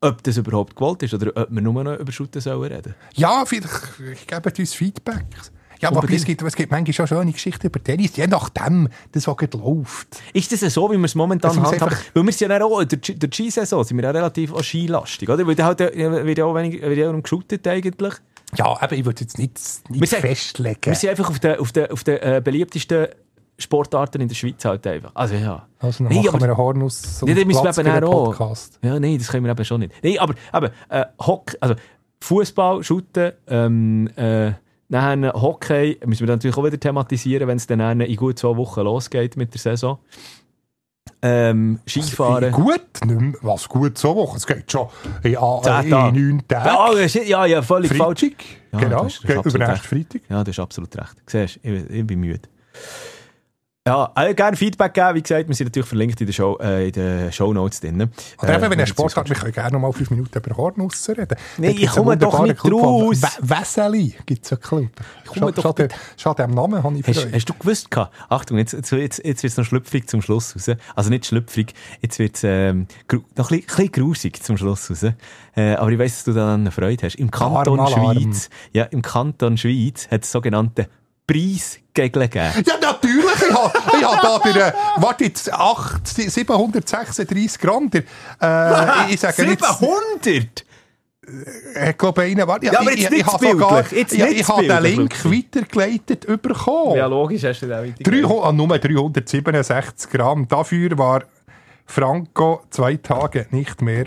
ob das überhaupt gewollt ist oder ob wir nur noch über Shooten sollen reden. Ja, vielleicht geben uns Feedback. Ja, aber es gibt, es gibt manchmal schon schöne Geschichten über Tennis, je nachdem, das was gerade läuft. Ist das so, wie wir es momentan einfach- Weil wir sind ja auch, in der Ski- der Ski-Saison sind wir ja relativ auch skilastig, oder? Weil da halt, äh, wird ja auch wenig, wird ja auch geshootet eigentlich. Ja, aber ich würde jetzt nicht, Wir nicht sind- festlegen. Wir sind einfach auf den, auf den, auf den äh, beliebtesten Sportarten in der Schweiz halt einfach. Also ja. Also dann Nee, machen aber- wir einen Hornus Nee, müssen wir eben Platz auch. den Podcast. Ja, nein, das können wir eben schon nicht. Nein, aber, aber äh, also Fußball, Shooten, ähm, äh, dann Hockey müssen wir dann natürlich auch wieder thematisieren, wenn es dann in gut zwei Wochen losgeht mit der Saison. Ähm, Skifahren. Gut, nicht mehr, was gut so Woche. Es geht schon in, neun Ja, Tagen. ja, ja, völlig falsch. Freitag, Ja, genau. recht. Freitag. Ja, du hast absolut recht. Siehst, ich, ich bin müde. Ja, äh, gerne Feedback geben. Wie gesagt, wir sind natürlich verlinkt in den Show, äh, in den Show Notes drin. Oder eben, wenn Äh, ein Sport hat, wir können gerne noch mal fünf Minuten über Hornus reden. Da gibt's ich komme doch nicht Club, raus. We- Weseli gibt es einen Club. komme Schon- doch der- Schon dem Namen habe ich Hast, hast du gewusst? Achtung, jetzt, jetzt, jetzt, jetzt wird es noch schlüpfrig zum Schluss raus. Also nicht schlüpfrig, jetzt wird es ähm, noch ein bisschen, grusig zum Schluss raus. Äh, aber ich weiss, dass du daran eine Freude hast. Im Kanton Alarm. Schweiz, ja, im Kanton Schweiz hat es sogenannte Preisgegel gegeben. Ja, natürlich. Ich habe ich hab da der, warte jetzt, 8, 736 Gramm. Der, äh, ich sage jetzt, 700! ich glaube, einen, warte, Ja, aber jetzt ich, ich, habe sogar, jetzt ich habe den Link weitergeleitet bekommen. Ja, logisch hast du den auch weiter 300, ah, nur 367 Gramm. Dafür war Franco zwei Tage nicht mehr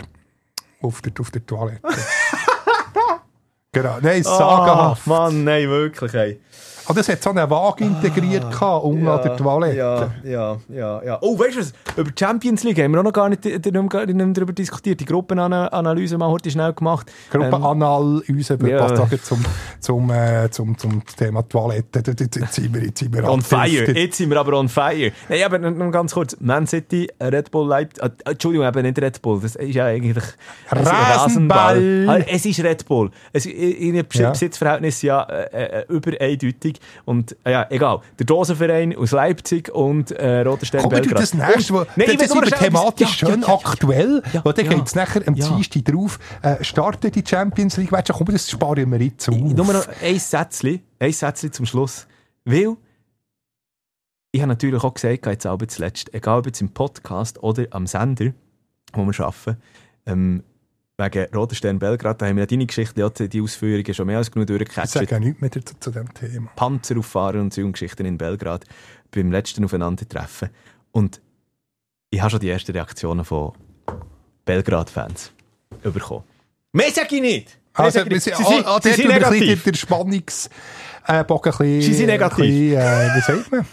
auf der, auf der Toilette. genau, nein, sagenhaft. Mann, nein, wirklich, ey. Ah, das hat so einen Wagen integriert ah, unter der Toilette. Ja, ja, ja, ja. Oh, weißt du was? Über die Champions League haben wir auch noch gar nicht, nicht, nicht darüber diskutiert. Die Gruppenanalyse mal heute schnell gemacht. Gruppenanalyse ähm, ja. passt zum, zum, äh, zum, zum Thema Toilette. Jetzt sind wir, jetzt sind wir on fire. Jetzt sind wir aber on fire. Nein, aber noch ganz kurz. Man City, Red Bull Leipzig. Äh, Entschuldigung, eben nicht Red Bull. Das ist ja eigentlich Rasenball. Rasenball. Es ist Red Bull. Es, in einem ja. Besitzverhältnis ja äh, äh, über eindeutig. Und äh, ja, egal. Der Dosenverein aus Leipzig und äh, Roter Stern Belgrad. das nächste, wo, Nein, das ist thematisch ja, schön ja, ja, aktuell, ja, dann geht es nachher am ja. Dienstag drauf, äh, startet die Champions League. Weißt du, komm, das sparen wir jetzt auf. Nur noch ein Sätzchen, ein Sätzchen zum Schluss. Weil ich habe natürlich auch gesagt, jetzt auch zuletzt, egal ob jetzt im Podcast oder am Sender, wo wir arbeiten, ähm, wegen Roter Stern Belgrad, da haben wir ja deine Geschichte, ja, die Ausführungen schon mehr als genug durchgecatcht. Ich sage ja nichts mehr zu, zu dem Thema. Panzer auffahren und so Geschichten in Belgrad beim letzten Aufeinandertreffen. Und ich habe schon die ersten Reaktionen von Belgrad-Fans bekommen. Mehr sage ich nicht! Also, wir sind, sie, sind, ah, sie sind negativ. Der Spannungsbogen äh, ein bisschen... Sie sind negativ. Bisschen, äh, wie sagt man?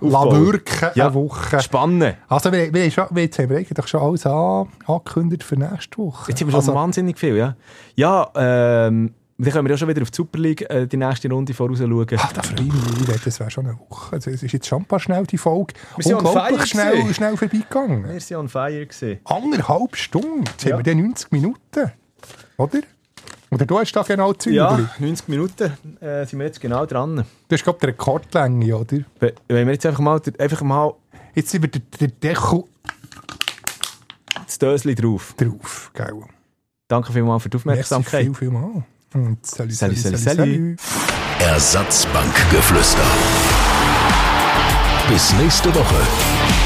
Wirken ja. eine Woche. Spannend. Also wir, wir, schon, wir, jetzt haben wir eigentlich schon alles an, angekündigt für nächste Woche. Jetzt haben wir schon also, wahnsinnig viel, ja. Ja, ähm, dann können wir ja schon wieder auf die Super League äh, die nächste Runde voraus schauen. Ach, da freue ich mich. Das wäre schon eine Woche. Also, es ist jetzt schon ein paar schnell die Folge. Wir Unglaublich schnell, schnell vorbeigegangen. Wir sind on fire gewesen. Anderthalb Stunden. Jetzt ja. haben wir dann 90 Minuten. Oder? Oder du hast da genau Zügel? Ja, 90 Minuten äh, sind wir jetzt genau dran. Das ist, glaube ich, die Rekordlänge, oder? Wenn wir jetzt einfach mal... Einfach mal jetzt sind wir der, der Deckel... Das Dösli drauf. Drauf, gell. Danke vielmals für die Aufmerksamkeit. Merci viel, viel Und salut, salut, salut, salut, salut. Ersatzbankgeflüster. Bis nächste Woche.